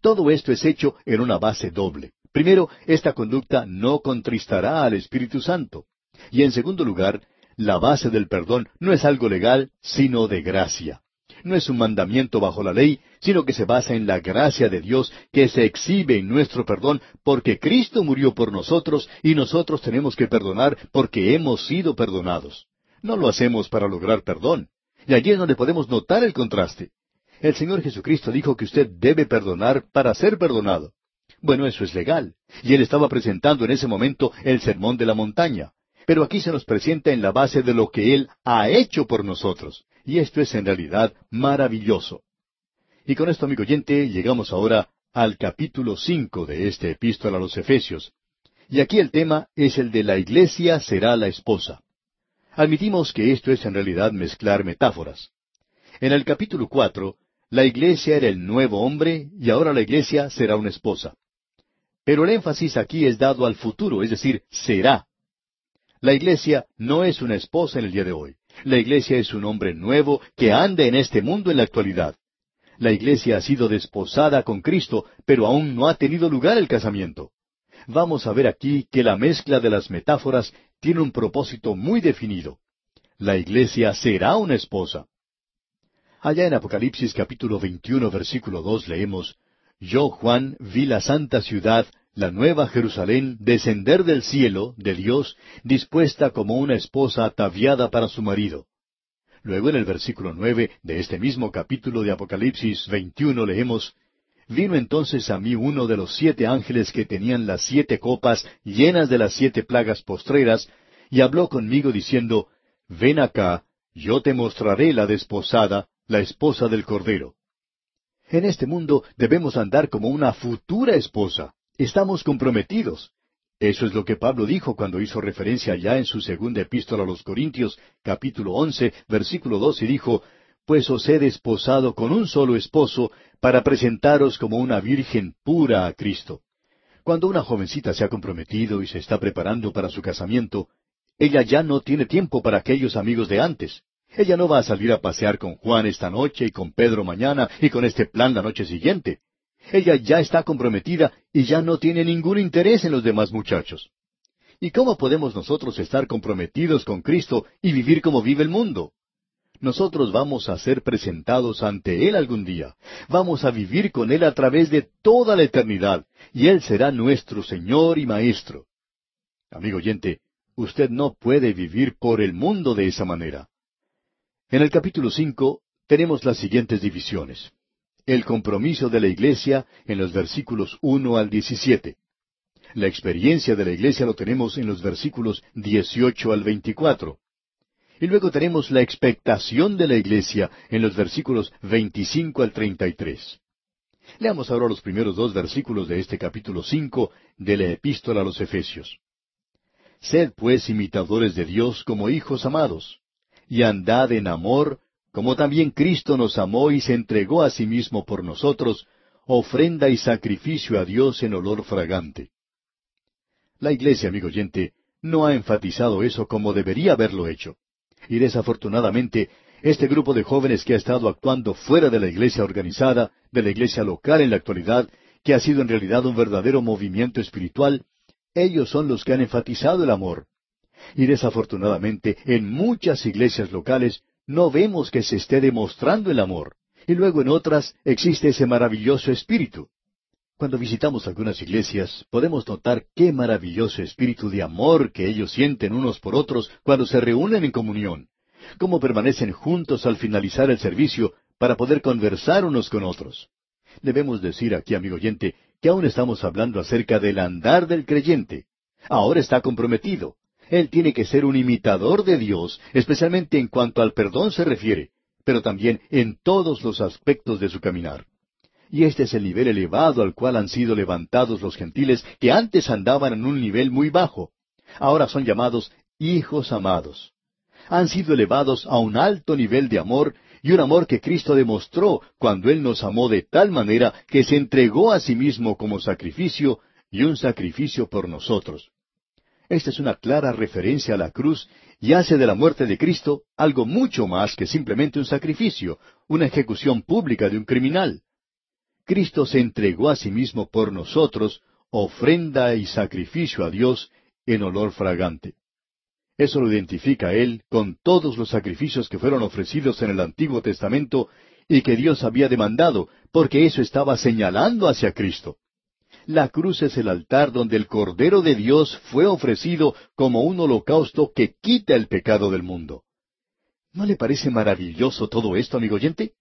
Todo esto es hecho en una base doble. Primero, esta conducta no contristará al Espíritu Santo. Y en segundo lugar, la base del perdón no es algo legal, sino de gracia. No es un mandamiento bajo la ley, sino que se basa en la gracia de Dios que se exhibe en nuestro perdón porque Cristo murió por nosotros y nosotros tenemos que perdonar porque hemos sido perdonados. No lo hacemos para lograr perdón. Y allí es donde podemos notar el contraste. El Señor Jesucristo dijo que usted debe perdonar para ser perdonado. Bueno, eso es legal. Y Él estaba presentando en ese momento el sermón de la montaña. Pero aquí se nos presenta en la base de lo que Él ha hecho por nosotros. Y esto es en realidad maravilloso. Y con esto, amigo oyente, llegamos ahora al capítulo cinco de este epístola a los Efesios. Y aquí el tema es el de la iglesia será la esposa. Admitimos que esto es en realidad mezclar metáforas. En el capítulo cuatro, la iglesia era el nuevo hombre y ahora la iglesia será una esposa. Pero el énfasis aquí es dado al futuro, es decir, será. La iglesia no es una esposa en el día de hoy. La iglesia es un hombre nuevo que anda en este mundo en la actualidad. La iglesia ha sido desposada con Cristo, pero aún no ha tenido lugar el casamiento. Vamos a ver aquí que la mezcla de las metáforas tiene un propósito muy definido. La iglesia será una esposa. Allá en Apocalipsis capítulo 21 versículo 2 leemos, Yo, Juan, vi la santa ciudad, la nueva Jerusalén, descender del cielo, de Dios, dispuesta como una esposa ataviada para su marido. Luego en el versículo nueve de este mismo capítulo de Apocalipsis 21 leemos, Vino entonces a mí uno de los siete ángeles que tenían las siete copas llenas de las siete plagas postreras, y habló conmigo diciendo, Ven acá, yo te mostraré la desposada, la esposa del Cordero. En este mundo debemos andar como una futura esposa. Estamos comprometidos. Eso es lo que Pablo dijo cuando hizo referencia ya en su segunda epístola a los Corintios, capítulo once, versículo dos, y dijo, Pues os he desposado con un solo esposo, para presentaros como una virgen pura a Cristo. Cuando una jovencita se ha comprometido y se está preparando para su casamiento, ella ya no tiene tiempo para aquellos amigos de antes. Ella no va a salir a pasear con Juan esta noche y con Pedro mañana y con este plan la noche siguiente. Ella ya está comprometida y ya no tiene ningún interés en los demás muchachos. ¿Y cómo podemos nosotros estar comprometidos con Cristo y vivir como vive el mundo? Nosotros vamos a ser presentados ante Él algún día. Vamos a vivir con Él a través de toda la eternidad, y Él será nuestro Señor y Maestro. Amigo oyente, usted no puede vivir por el mundo de esa manera. En el capítulo cinco tenemos las siguientes divisiones. El compromiso de la iglesia en los versículos uno al diecisiete. La experiencia de la iglesia lo tenemos en los versículos dieciocho al veinticuatro. Y luego tenemos la expectación de la iglesia en los versículos veinticinco al treinta y tres. Leamos ahora los primeros dos versículos de este capítulo cinco de la epístola a los Efesios. Sed pues imitadores de Dios como hijos amados y andad en amor, como también Cristo nos amó y se entregó a sí mismo por nosotros, ofrenda y sacrificio a Dios en olor fragante. La iglesia, amigo oyente, no ha enfatizado eso como debería haberlo hecho. Y desafortunadamente, este grupo de jóvenes que ha estado actuando fuera de la iglesia organizada, de la iglesia local en la actualidad, que ha sido en realidad un verdadero movimiento espiritual, ellos son los que han enfatizado el amor. Y desafortunadamente en muchas iglesias locales no vemos que se esté demostrando el amor. Y luego en otras existe ese maravilloso espíritu. Cuando visitamos algunas iglesias podemos notar qué maravilloso espíritu de amor que ellos sienten unos por otros cuando se reúnen en comunión, cómo permanecen juntos al finalizar el servicio para poder conversar unos con otros. Debemos decir aquí, amigo oyente, que aún estamos hablando acerca del andar del creyente. Ahora está comprometido. Él tiene que ser un imitador de Dios, especialmente en cuanto al perdón se refiere, pero también en todos los aspectos de su caminar. Y este es el nivel elevado al cual han sido levantados los gentiles que antes andaban en un nivel muy bajo. Ahora son llamados hijos amados. Han sido elevados a un alto nivel de amor y un amor que Cristo demostró cuando Él nos amó de tal manera que se entregó a sí mismo como sacrificio y un sacrificio por nosotros. Esta es una clara referencia a la cruz y hace de la muerte de Cristo algo mucho más que simplemente un sacrificio, una ejecución pública de un criminal. Cristo se entregó a sí mismo por nosotros, ofrenda y sacrificio a Dios en olor fragante. Eso lo identifica Él con todos los sacrificios que fueron ofrecidos en el Antiguo Testamento y que Dios había demandado, porque eso estaba señalando hacia Cristo. La cruz es el altar donde el Cordero de Dios fue ofrecido como un holocausto que quita el pecado del mundo. ¿No le parece maravilloso todo esto, amigo oyente?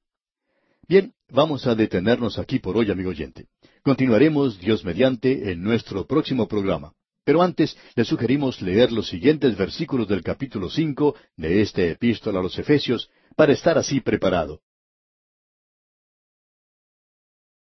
Bien, vamos a detenernos aquí por hoy, amigo oyente. Continuaremos, Dios mediante, en nuestro próximo programa. Pero antes le sugerimos leer los siguientes versículos del capítulo cinco de este epístola a los Efesios para estar así preparado.